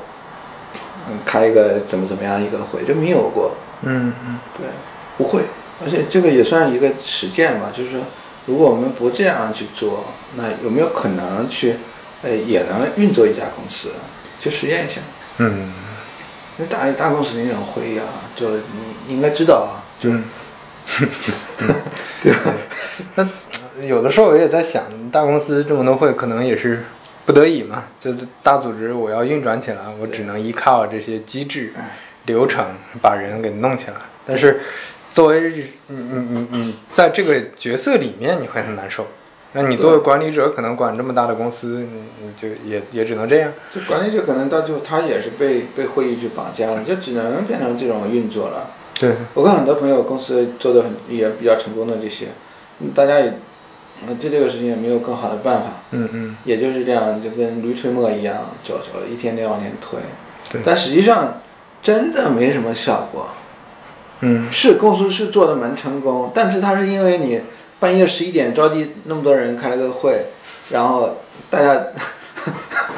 嗯开一个怎么怎么样一个会，这没有过。嗯嗯对，不会，而且这个也算一个实践吧，就是说，如果我们不这样去做，那有没有可能去，呃，也能运作一家公司？去实验一下。嗯因为大大公司那种会议啊，就你你应该知道啊，就、嗯，那 有的时候我也在想，大公司这么多会，可能也是不得已嘛。就是大组织我要运转起来，我只能依靠这些机制、流程把人给弄起来。但是作为你你你你在这个角色里面，你会很难受。那你作为管理者，可能管这么大的公司，你你就也也只能这样。就管理者可能到最后他也是被被会议去绑架了，就只能变成这种运作了。对，我看很多朋友公司做的很也比较成功的这些，嗯大家也，呃对这个事情也没有更好的办法。嗯嗯，也就是这样，就跟驴推磨一样，走走，一天天往前推。对但实际上真的没什么效果。嗯是公司是做的蛮成功，但是它是因为你半夜十一点召集那么多人开了个会，然后大家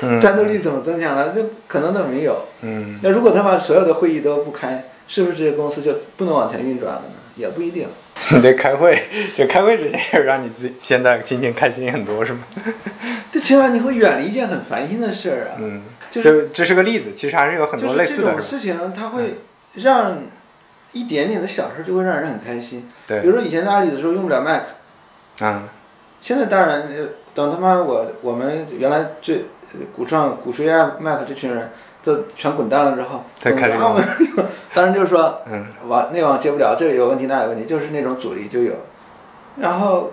嗯 战斗力怎么增强了？这可能都没有。嗯那如果他把所有的会议都不开，是不是这个公司就不能往前运转了呢？也不一定。你得开会，就开会这件事儿让你自己现在心情开心很多，是吗？这起码你会远离一件很烦心的事儿啊。嗯，就这这是个例子，其实还是有很多类似的，这种？事情，它会让一点点的小事就会让人很开心。比如，说以前在阿里的时候用不了 Mac，嗯现在当然呃等他妈我我们原来最呃鼓创鼓吹啊 Mac 这群人都全滚蛋了之后，才开始用当然就是说嗯网内网接不了，这个有问题那有问题，就是那种阻力就有。然后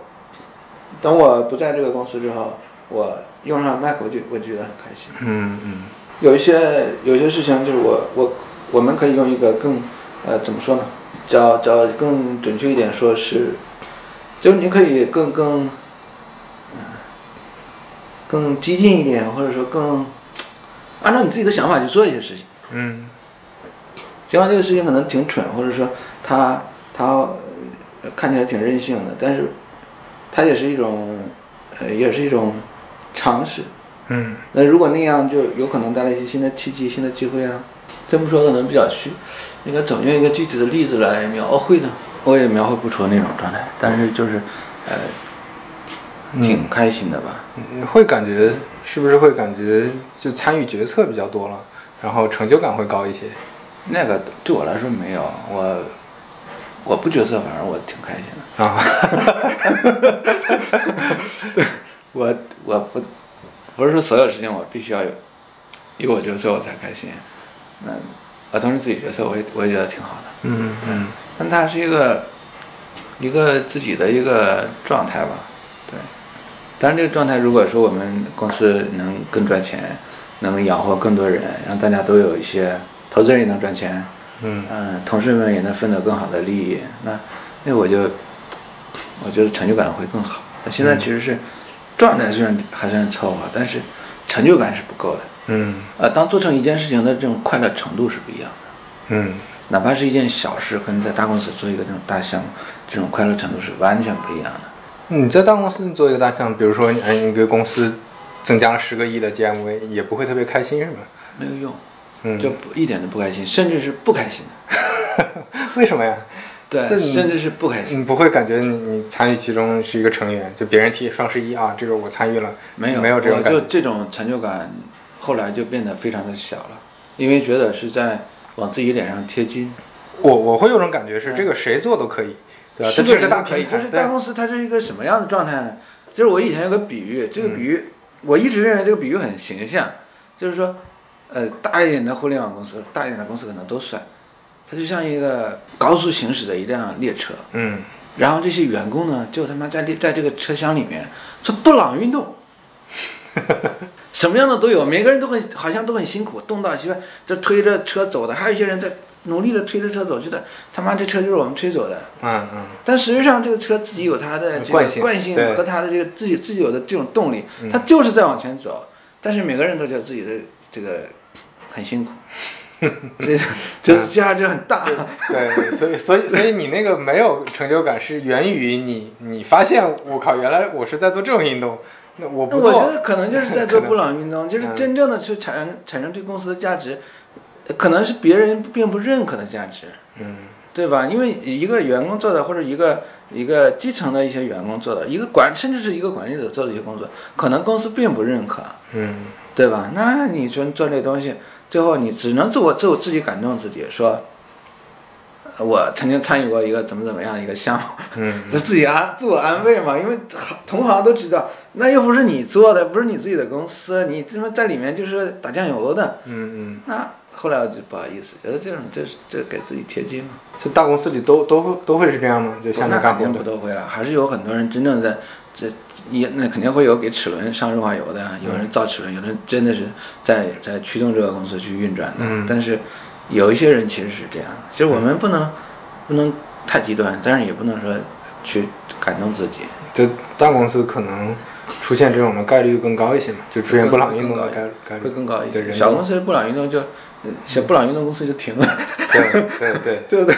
等我不在这个公司之后，我用上 Mac 我就我觉得很开心。嗯嗯有一些有些事情就是我我我们可以用一个更呃怎么说呢？叫叫更准确一点说是，就是你可以更更，嗯、更激进一点，或者说更按照你自己的想法去做一些事情。嗯尽管这个事情可能挺蠢，或者说它它呃看起来挺任性的，但是他也是一种呃也是一种尝试。嗯那如果那样，就有可能带来一些新的契机、新的机会啊。这么说可能比较虚，应该怎么用一个具体的例子来描绘呢？我也描绘不出那种状态，但是就是，呃，挺开心的吧。嗯，会感觉是不是会感觉就参与决策比较多了，然后成就感会高一些？那个对我来说没有，我我不决策，反正我挺开心的。啊，我我不不是说所有事情我必须要有有我决策我才开心，那我同时自己决策我也我也觉得挺好的。嗯嗯但它是一个一个自己的一个状态吧，对。当然，这个状态如果说我们公司能更赚钱，能养活更多人，让大家都有一些投资人也能赚钱，嗯嗯，同事们也能分得更好的利益，那那我就我觉得成就感会更好。那现在其实是状态虽然还算凑合，但是成就感是不够的。嗯呃，当做成一件事情的这种快乐程度是不一样的。嗯哪怕是一件小事，跟在大公司做一个这种大项目，这种快乐程度是完全不一样的。你在大公司做一个大项目，比如说你哎，你给公司增加了十个亿的 GMV，也不会特别开心，是吗？没有用，嗯，就不一点都不开心，甚至是不开心的。为什么呀？对，甚至是不开心。你不会感觉你你参与其中是一个成员，就别人提双十一啊，这个我参与了，没有没有这种感觉。就这种成就感，后来就变得非常的小了，因为觉得是在往自己脸上贴金。我我会有种感觉是这个谁做都可以，对吧？这是个大可以，就是大公司它是一个什么样的状态呢？就是我以前有个比喻，这个比喻、我一直认为这个比喻很形象，就是说，呃，大一点的互联网公司，大一点的公司可能都算，它就像一个高速行驶的一辆列车，嗯然后这些员工呢，就他妈在列在这个车厢里面做布朗运动，什么样的都有，每个人都很好像都很辛苦，冻到西歪就推着车走的，还有一些人在努力的推着车走，觉得他妈这车就是我们推走的。嗯嗯但实际上，这个车自己有它的这个惯性惯性和它的这个自己自己有的这种动力，它就是在往前走。但是每个人都觉得自己的这个很辛苦，这这价值很大。对，所以所以所以你那个没有成就感是源于你你发现我靠，原来我是在做这种运动，那我那我觉不做，得可能就是在做 布朗运动，就是嗯真正的去产生产生对公司的价值，可能是别人并不认可的价值，嗯对吧？因为一个员工做的，或者一个一个基层的一些员工做的，一个管甚至是一个管理者做的一些工作，可能公司并不认可。嗯对吧？那你说做这东西，最后你只能自我自我自己感动自己，说，呃我曾经参与过一个怎么怎么样的一个项目，嗯那 自己安自我安慰嘛，因为同行都知道，那又不是你做的，不是你自己的公司，你他妈在里面就是打酱油的，嗯嗯，那后来我就不好意思，觉得这种这是这给自己贴金嘛。就大公司里都都会都会是这样吗？就像你那肯干活不都会了，还是有很多人真正在这也那肯定会有给齿轮上润滑油的，有人造齿轮，有人真的是在在驱动这个公司去运转的。嗯但是有一些人其实是这样，其实我们不能不能太极端，但是也不能说去感动自己。这大公司可能出现这种的概率更高一些嘛，就出现布朗运动的概概率会更高一些。小公司布朗运动就，呃小布朗运动公司就停了，对对对，对不对？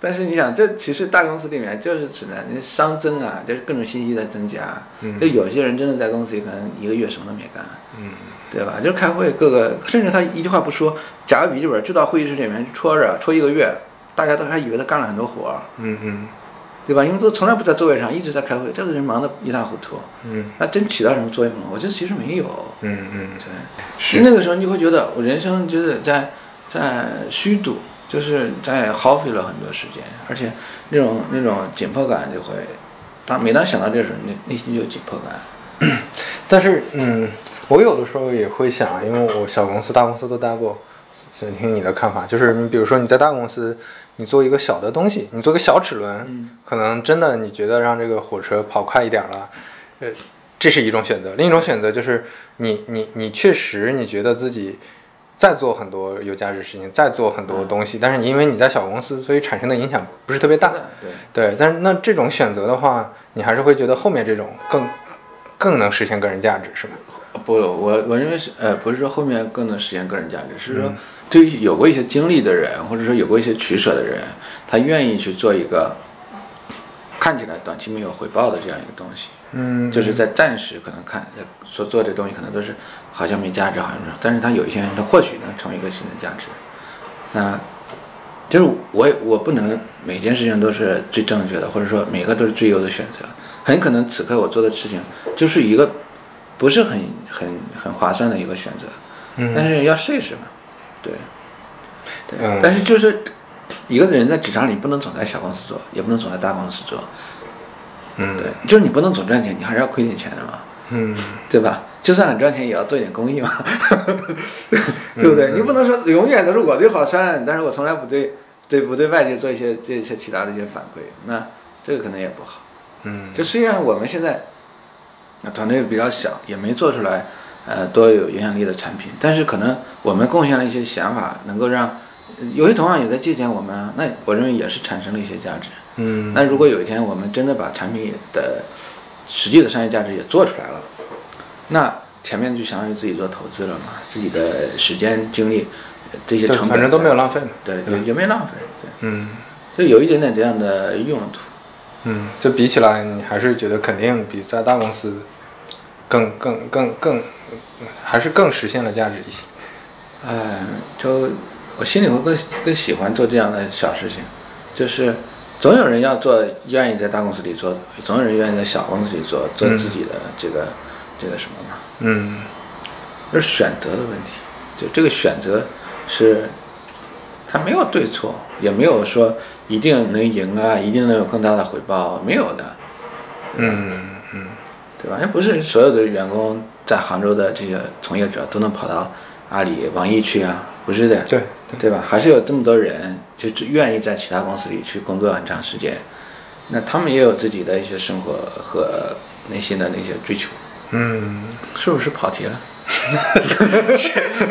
但是你想，这其实大公司里面就是存在那熵增啊，就是各种信息在增加。嗯就有些人真的在公司里可能一个月什么都没干，嗯对吧？就是开会，各个甚至他一句话不说，夹个笔记本就到会议室里面戳着，戳一个月，大家都还以为他干了很多活儿，嗯嗯对吧？因为都从来不在座位上，一直在开会，这个人忙得一塌糊涂。嗯那真起到什么作用了？我觉得其实没有。嗯嗯，对，是那个时候你就会觉得我人生就是在在虚度，就是在耗费了很多时间，而且那种那种紧迫感就会，当每当想到这时候，内内心就有紧迫感。但是，嗯，我有的时候也会想，因为我小公司、大公司都待过，想听你的看法。就是你比如说你在大公司，你做一个小的东西，你做个小齿轮，嗯可能真的你觉得让这个火车跑快一点了，呃，这是一种选择。另一种选择就是你你你确实你觉得自己在做很多有价值事情，再做很多东西，但是你因为你在小公司，所以产生的影响不是特别大。对，对，但是那这种选择的话，你还是会觉得后面这种更更能实现个人价值，是吗？不，我我认为是呃，不是说后面更能实现个人价值，是说对于有过一些经历的人，或者说有过一些取舍的人，他愿意去做一个看起来短期没有回报的这样一个东西。嗯就是在暂时可能看所做这东西可能都是好像没价值，好像是，但是它有一天它或许能成为一个新的价值。那就是我我不能每件事情都是最正确的，或者说每个都是最优的选择。很可能此刻我做的事情就是一个不是很很很划算的一个选择，嗯但是要试一试嘛，对，对。嗯但是就是一个人在职场里不能总在小公司做，也不能总在大公司做，嗯对，就是你不能总赚钱，你还是要亏点钱的嘛。嗯对吧？就算很赚钱，也要做一点公益嘛，对不对？你不能说永远都是我最好赚，但是我从来不对对不对外界做一些这些其他的一些反馈，那这个可能也不好。嗯就虽然我们现在呃团队比较小，也没做出来呃多有影响力的产品，但是可能我们贡献了一些想法，能够让呃有些同行也在借鉴我们啊，那我认为也是产生了一些价值。嗯那如果有一天我们真的把产品的实际的商业价值也做出来了，那前面就相当于自己做投资了嘛，自己的时间精力呃这些，成本反正都没有浪费嘛。对，对也也没浪费，对，嗯就有一点点这样的用途。嗯，就比起来，你还是觉得肯定比在大公司更更更更，还是更实现了价值一些。嗯，就我心里会更更喜欢做这样的小事情，就是总有人要做，愿意在大公司里做，总有人愿意在小公司里做，做自己的这个、这个什么嘛，嗯这是选择的问题。就这个选择是，它没有对错，也没有说一定能赢啊，一定能有更大的回报，没有的，嗯嗯对吧？也不是所有的员工在杭州的这些从业者都能跑到阿里、网易去啊，不是的，对对吧？还是有这么多人就只愿意在其他公司里去工作很长时间，那他们也有自己的一些生活和内心的那些追求，嗯，是不是跑题了？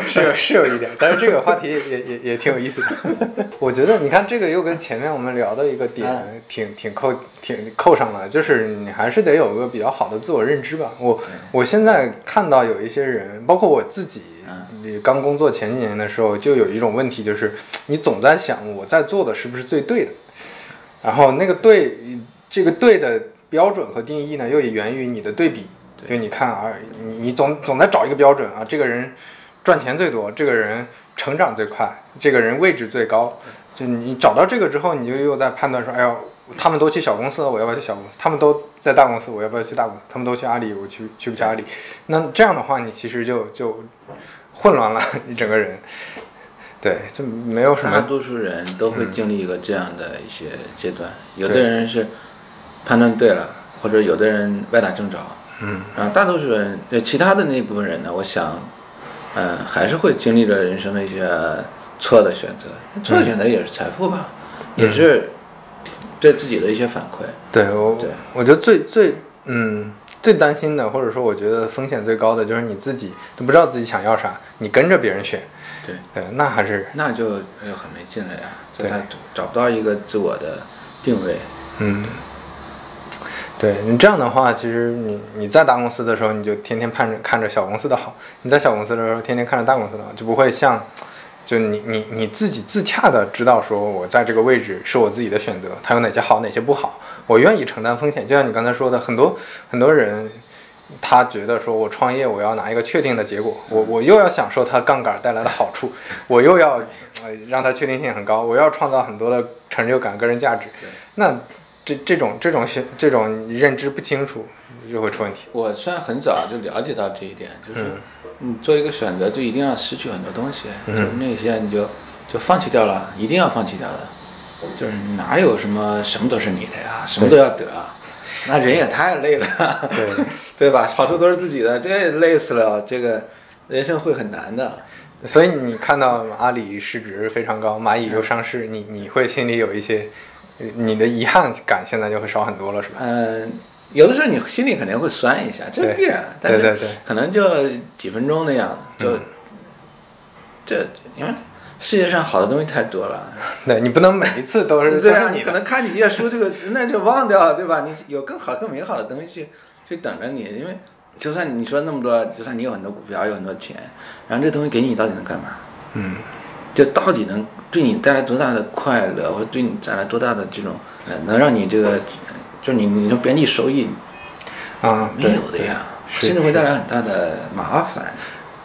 是有是有一点，但是这个话题也也也也挺有意思的。我觉得你看这个又跟前面我们聊的一个点挺挺扣挺扣上了，就是你还是得有个比较好的自我认知吧。我我现在看到有一些人，包括我自己，你刚工作前几年的时候，就有一种问题，就是你总在想我在做的是不是最对的，然后那个对这个对的标准和定义呢，又也源于你的对比。就你看啊，你你总总在找一个标准啊，这个人赚钱最多，这个人成长最快，这个人位置最高。就你找到这个之后，你就又在判断说，哎呦，他们都去小公司了，我要不要去小公司？他们都在大公司，我要不要去大公司？他们都去阿里，我去去不去阿里？那这样的话，你其实就就混乱了，你整个人。对，就没有什么大。多数人都会经历一个这样的一些阶段，有的人是判断对了，或者有的人歪打正着，嗯，然后大多数人，呃其他的那部分人呢，我想，嗯、还是会经历着人生的一些错的选择，错的选择也是财富吧，也是对自己的一些反馈。对我对，我觉得最最嗯最担心的，或者说我觉得风险最高的，就是你自己都不知道自己想要啥，你跟着别人选，对，对，那还是那就就很没劲了呀，就对。他找不到一个自我的定位。嗯，对你这样的话，其实你你在大公司的时候，你就天天盼着看着小公司的好；你在小公司的时候，天天看着大公司的好，就不会像，就你你你自己自洽的知道说，我在这个位置是我自己的选择，它有哪些好，哪些不好，我愿意承担风险。就像你刚才说的，很多很多人。他觉得说，我创业，我要拿一个确定的结果，我我又要享受它杠杆带来的好处，我又要呃让它确定性很高，我要创造很多的成就感、个人价值。那这这种这种选这种认知不清楚，就会出问题。我虽然很早就了解到这一点，就是你做一个选择，就一定要失去很多东西，就是那些你就就放弃掉了，一定要放弃掉的。就是哪有什么什么都是你的呀，什么都要得，那人也太累了，对 对吧？好处都是自己的，这也累死了，这个人生会很难的。所以你看到阿里市值非常高，蚂蚁又上市，你你会心里有一些，呃你的遗憾感现在就会少很多了，是吧？嗯，有的时候你心里肯定会酸一下，这是必然，但是对对对可能就几分钟那样，就、嗯这因为世界上好的东西太多了。对你不能每一次都是对可能看几页书，这个 那就忘掉了，对吧？你有更好、更美好的东西去去等着你，因为就算你说那么多，就算你有很多股票，有很多钱，然后这东西给你到底能干嘛？嗯，就到底能对你带来多大的快乐，或者对你带来多大的这种呃，能让你这个就是你你的边际收益啊，没有的呀，甚至会带来很大的麻烦。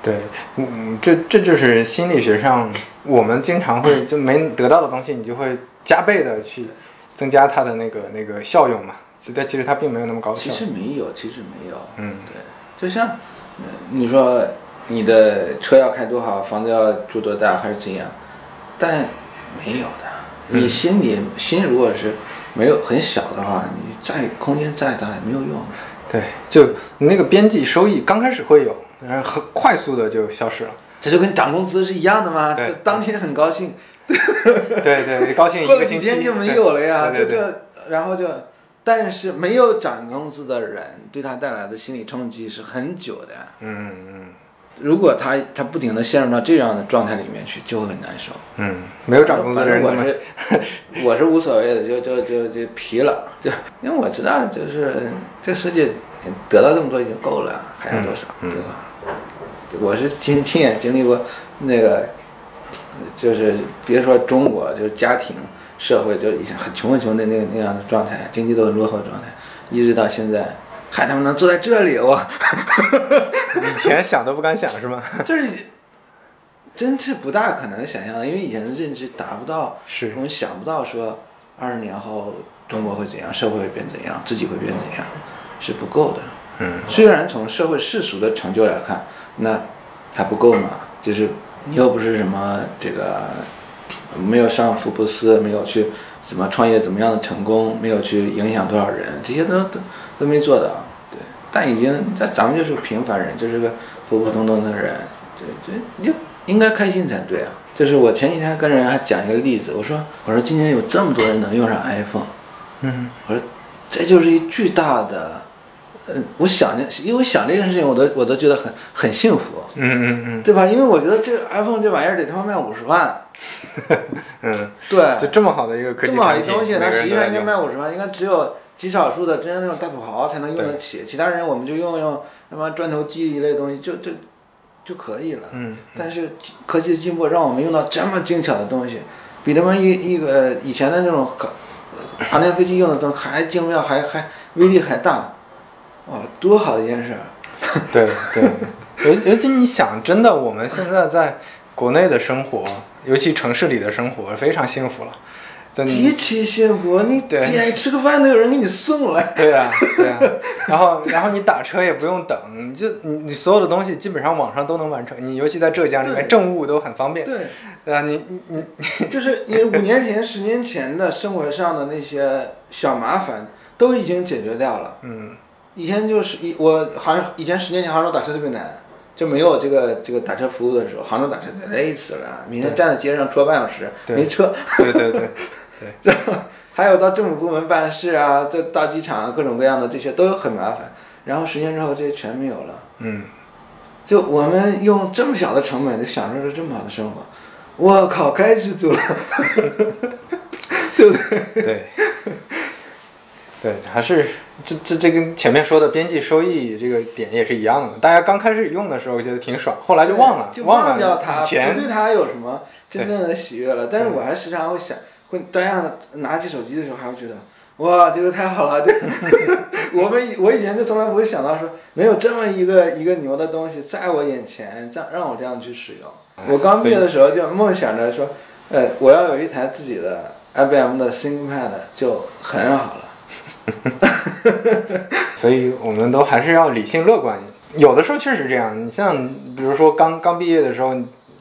对，嗯，这这就是心理学上我们经常会就没得到的东西，你就会加倍的去增加它的那个那个效用嘛。但其实它并没有那么高效其。实没有，其实没有。嗯，对，就像呃你说你的车要开多好，房子要住多大，还是怎样，但没有的。嗯你心里心如果是没有很小的话，你再空间再大也没有用。对，就你那个边际收益刚开始会有，然后很快速的就消失了。这就跟涨工资是一样的吗？对这当天很高兴，对 对，高兴一过了几个星期天就没有了呀。就这，然后就，但是没有涨工资的人，对他带来的心理冲击是很久的。嗯嗯如果他他不停的陷入到这样的状态里面去，就会很难受。嗯，没有涨工资的人我是 我是无所谓的，就就就就皮了，就 因为我知道，就是这世界得到这么多已经够了，还要多少，对吧？我是亲亲眼经历过那个，就是别说中国，就是家庭社会，就以前很穷很穷的那个那样的状态，经济都很落后的状态，一直到现在，还他妈能坐在这里，我以前想都不敢想是吗？就是真是不大可能想象的，因为以前的认知达不到，是我们想不到说二十年后中国会怎样，社会会变怎样，自己会变怎样，是不够的。嗯虽然从社会世俗的成就来看，那还不够嘛，就是你又不是什么这个没有上福布斯，没有去什么创业怎么样的成功，没有去影响多少人，这些都都都没做到。对，但已经在咱们就是平凡人，就是个普普通通的人，这这你应该开心才对啊。就是我前几天跟人还讲一个例子，我说我说今年有这么多人能用上 iPhone，嗯我说这就是一巨大的，呃，我想着，因为想这件事情，我都我都觉得很很幸福，嗯嗯嗯对吧？因为我觉得这 iPhone 这玩意儿得他妈卖五十万，嗯嗯，对，就这么好的一个科技这么好产品一东西，它实际上应该卖五十万，应该只有极少数的真正那种大土豪才能用得起，其他人我们就用用他妈砖头机一类东西就就就可以了。嗯但是科技的进步让我们用到这么精巧的东西，比他们一一个以前的那种航航天飞机用的东西还精妙，还还威力还大，哇，多好的一件事儿！对对，尤尤其你想，真的我们现在在国内的生活，尤其城市里的生活，非常幸福了。真极其幸福，你对点吃个饭都有人给你送来。对呀、对呀、然后然后你打车也不用等，你就你你所有的东西基本上网上都能完成。你尤其在浙江里面，政务都很方便，对，对啊？你你你就是你五年前、十年前的生活上的那些小麻烦都已经解决掉了。嗯以前就是一我杭州以前十年前杭州打车特别难，就没有这个这个打车服务的时候，杭州打车累死了，每天站在街上坐半小时，没车。对对对 然后还有到政府部门办事啊，这到机场啊，各种各样的这些都很麻烦。然后十年之后这些全没有了，嗯就我们用这么小的成本就享受着这么好的生活，我靠，该知足了，对不对？对对，还是这这这跟前面说的边际收益这个点也是一样的。大家刚开始用的时候觉得挺爽，后来就忘了，就忘忘掉它，不对它有什么真正的喜悦了。但是我还时常会想，会当样拿起手机的时候，还会觉得，哇，这个太好了！这 我们我以前就从来不会想到说，能有这么一个一个牛的东西在我眼前，这样让我这样去使用。我刚毕业的时候就梦想着说，呃，我要有一台自己的 IBM 的 ThinkPad 就很好了。所以我们都还是要理性乐观。有的时候确实这样，你像比如说刚刚毕业的时候，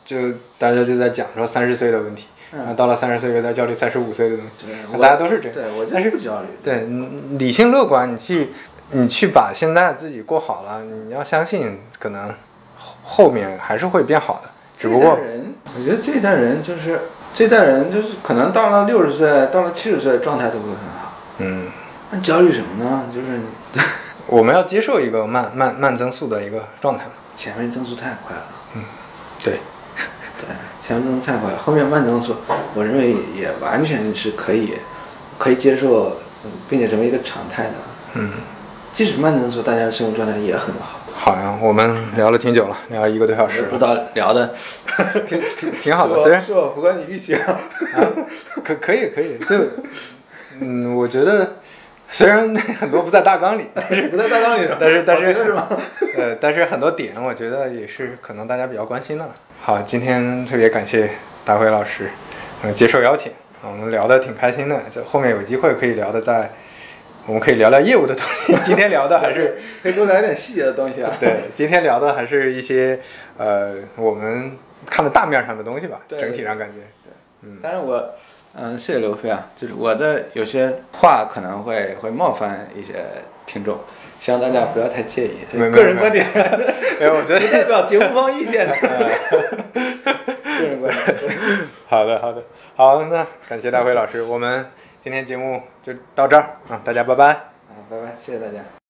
就大家就在讲说三十岁的问题，嗯啊，到了三十岁又在焦虑三十五岁的东西，大家都是这样。对我但就是不焦虑。对，你理性乐观，你去你去把现在自己过好了，你要相信，可能后后面还是会变好的。只不过人，我觉得这一代人就是这一代人就是可能到了六十岁，到了七十岁，状态都会很好。嗯，那焦虑什么呢？就是你 我们要接受一个慢慢慢增速的一个状态嘛。前面增速太快了，嗯对，对，前面增太快了，后面慢增速，我认为也完全是可以可以接受，嗯并且成为一个常态的。嗯，即使慢增速，大家的生活状态也很好。好呀，我们聊了挺久了，聊一个多小时了，不知道聊的挺挺挺好的。虽然是我不过你预期啊。可可以可以，就嗯，我觉得虽然很多不在大纲里，但是不在大纲里但是但是？呃，但是很多点我觉得也是可能大家比较关心的。好，今天特别感谢大辉老师，嗯、接受邀请，我们聊的挺开心的，就后面有机会可以聊的再，我们可以聊聊业务的东西。今天聊的还是可以多聊一点细节的东西啊。对，今天聊的还是一些呃我们看的大面上的东西吧，对整体上感觉。对，嗯，但是我，嗯，谢谢刘飞啊，就是我的有些话可能会会冒犯一些听众，希望大家不要太介意，个人观点，哎，我觉不代得表节目方意见的，个人观点。好的好的好，那感谢大辉老师，我们今天节目就到这儿啊，大家拜拜。啊，拜拜，谢谢大家。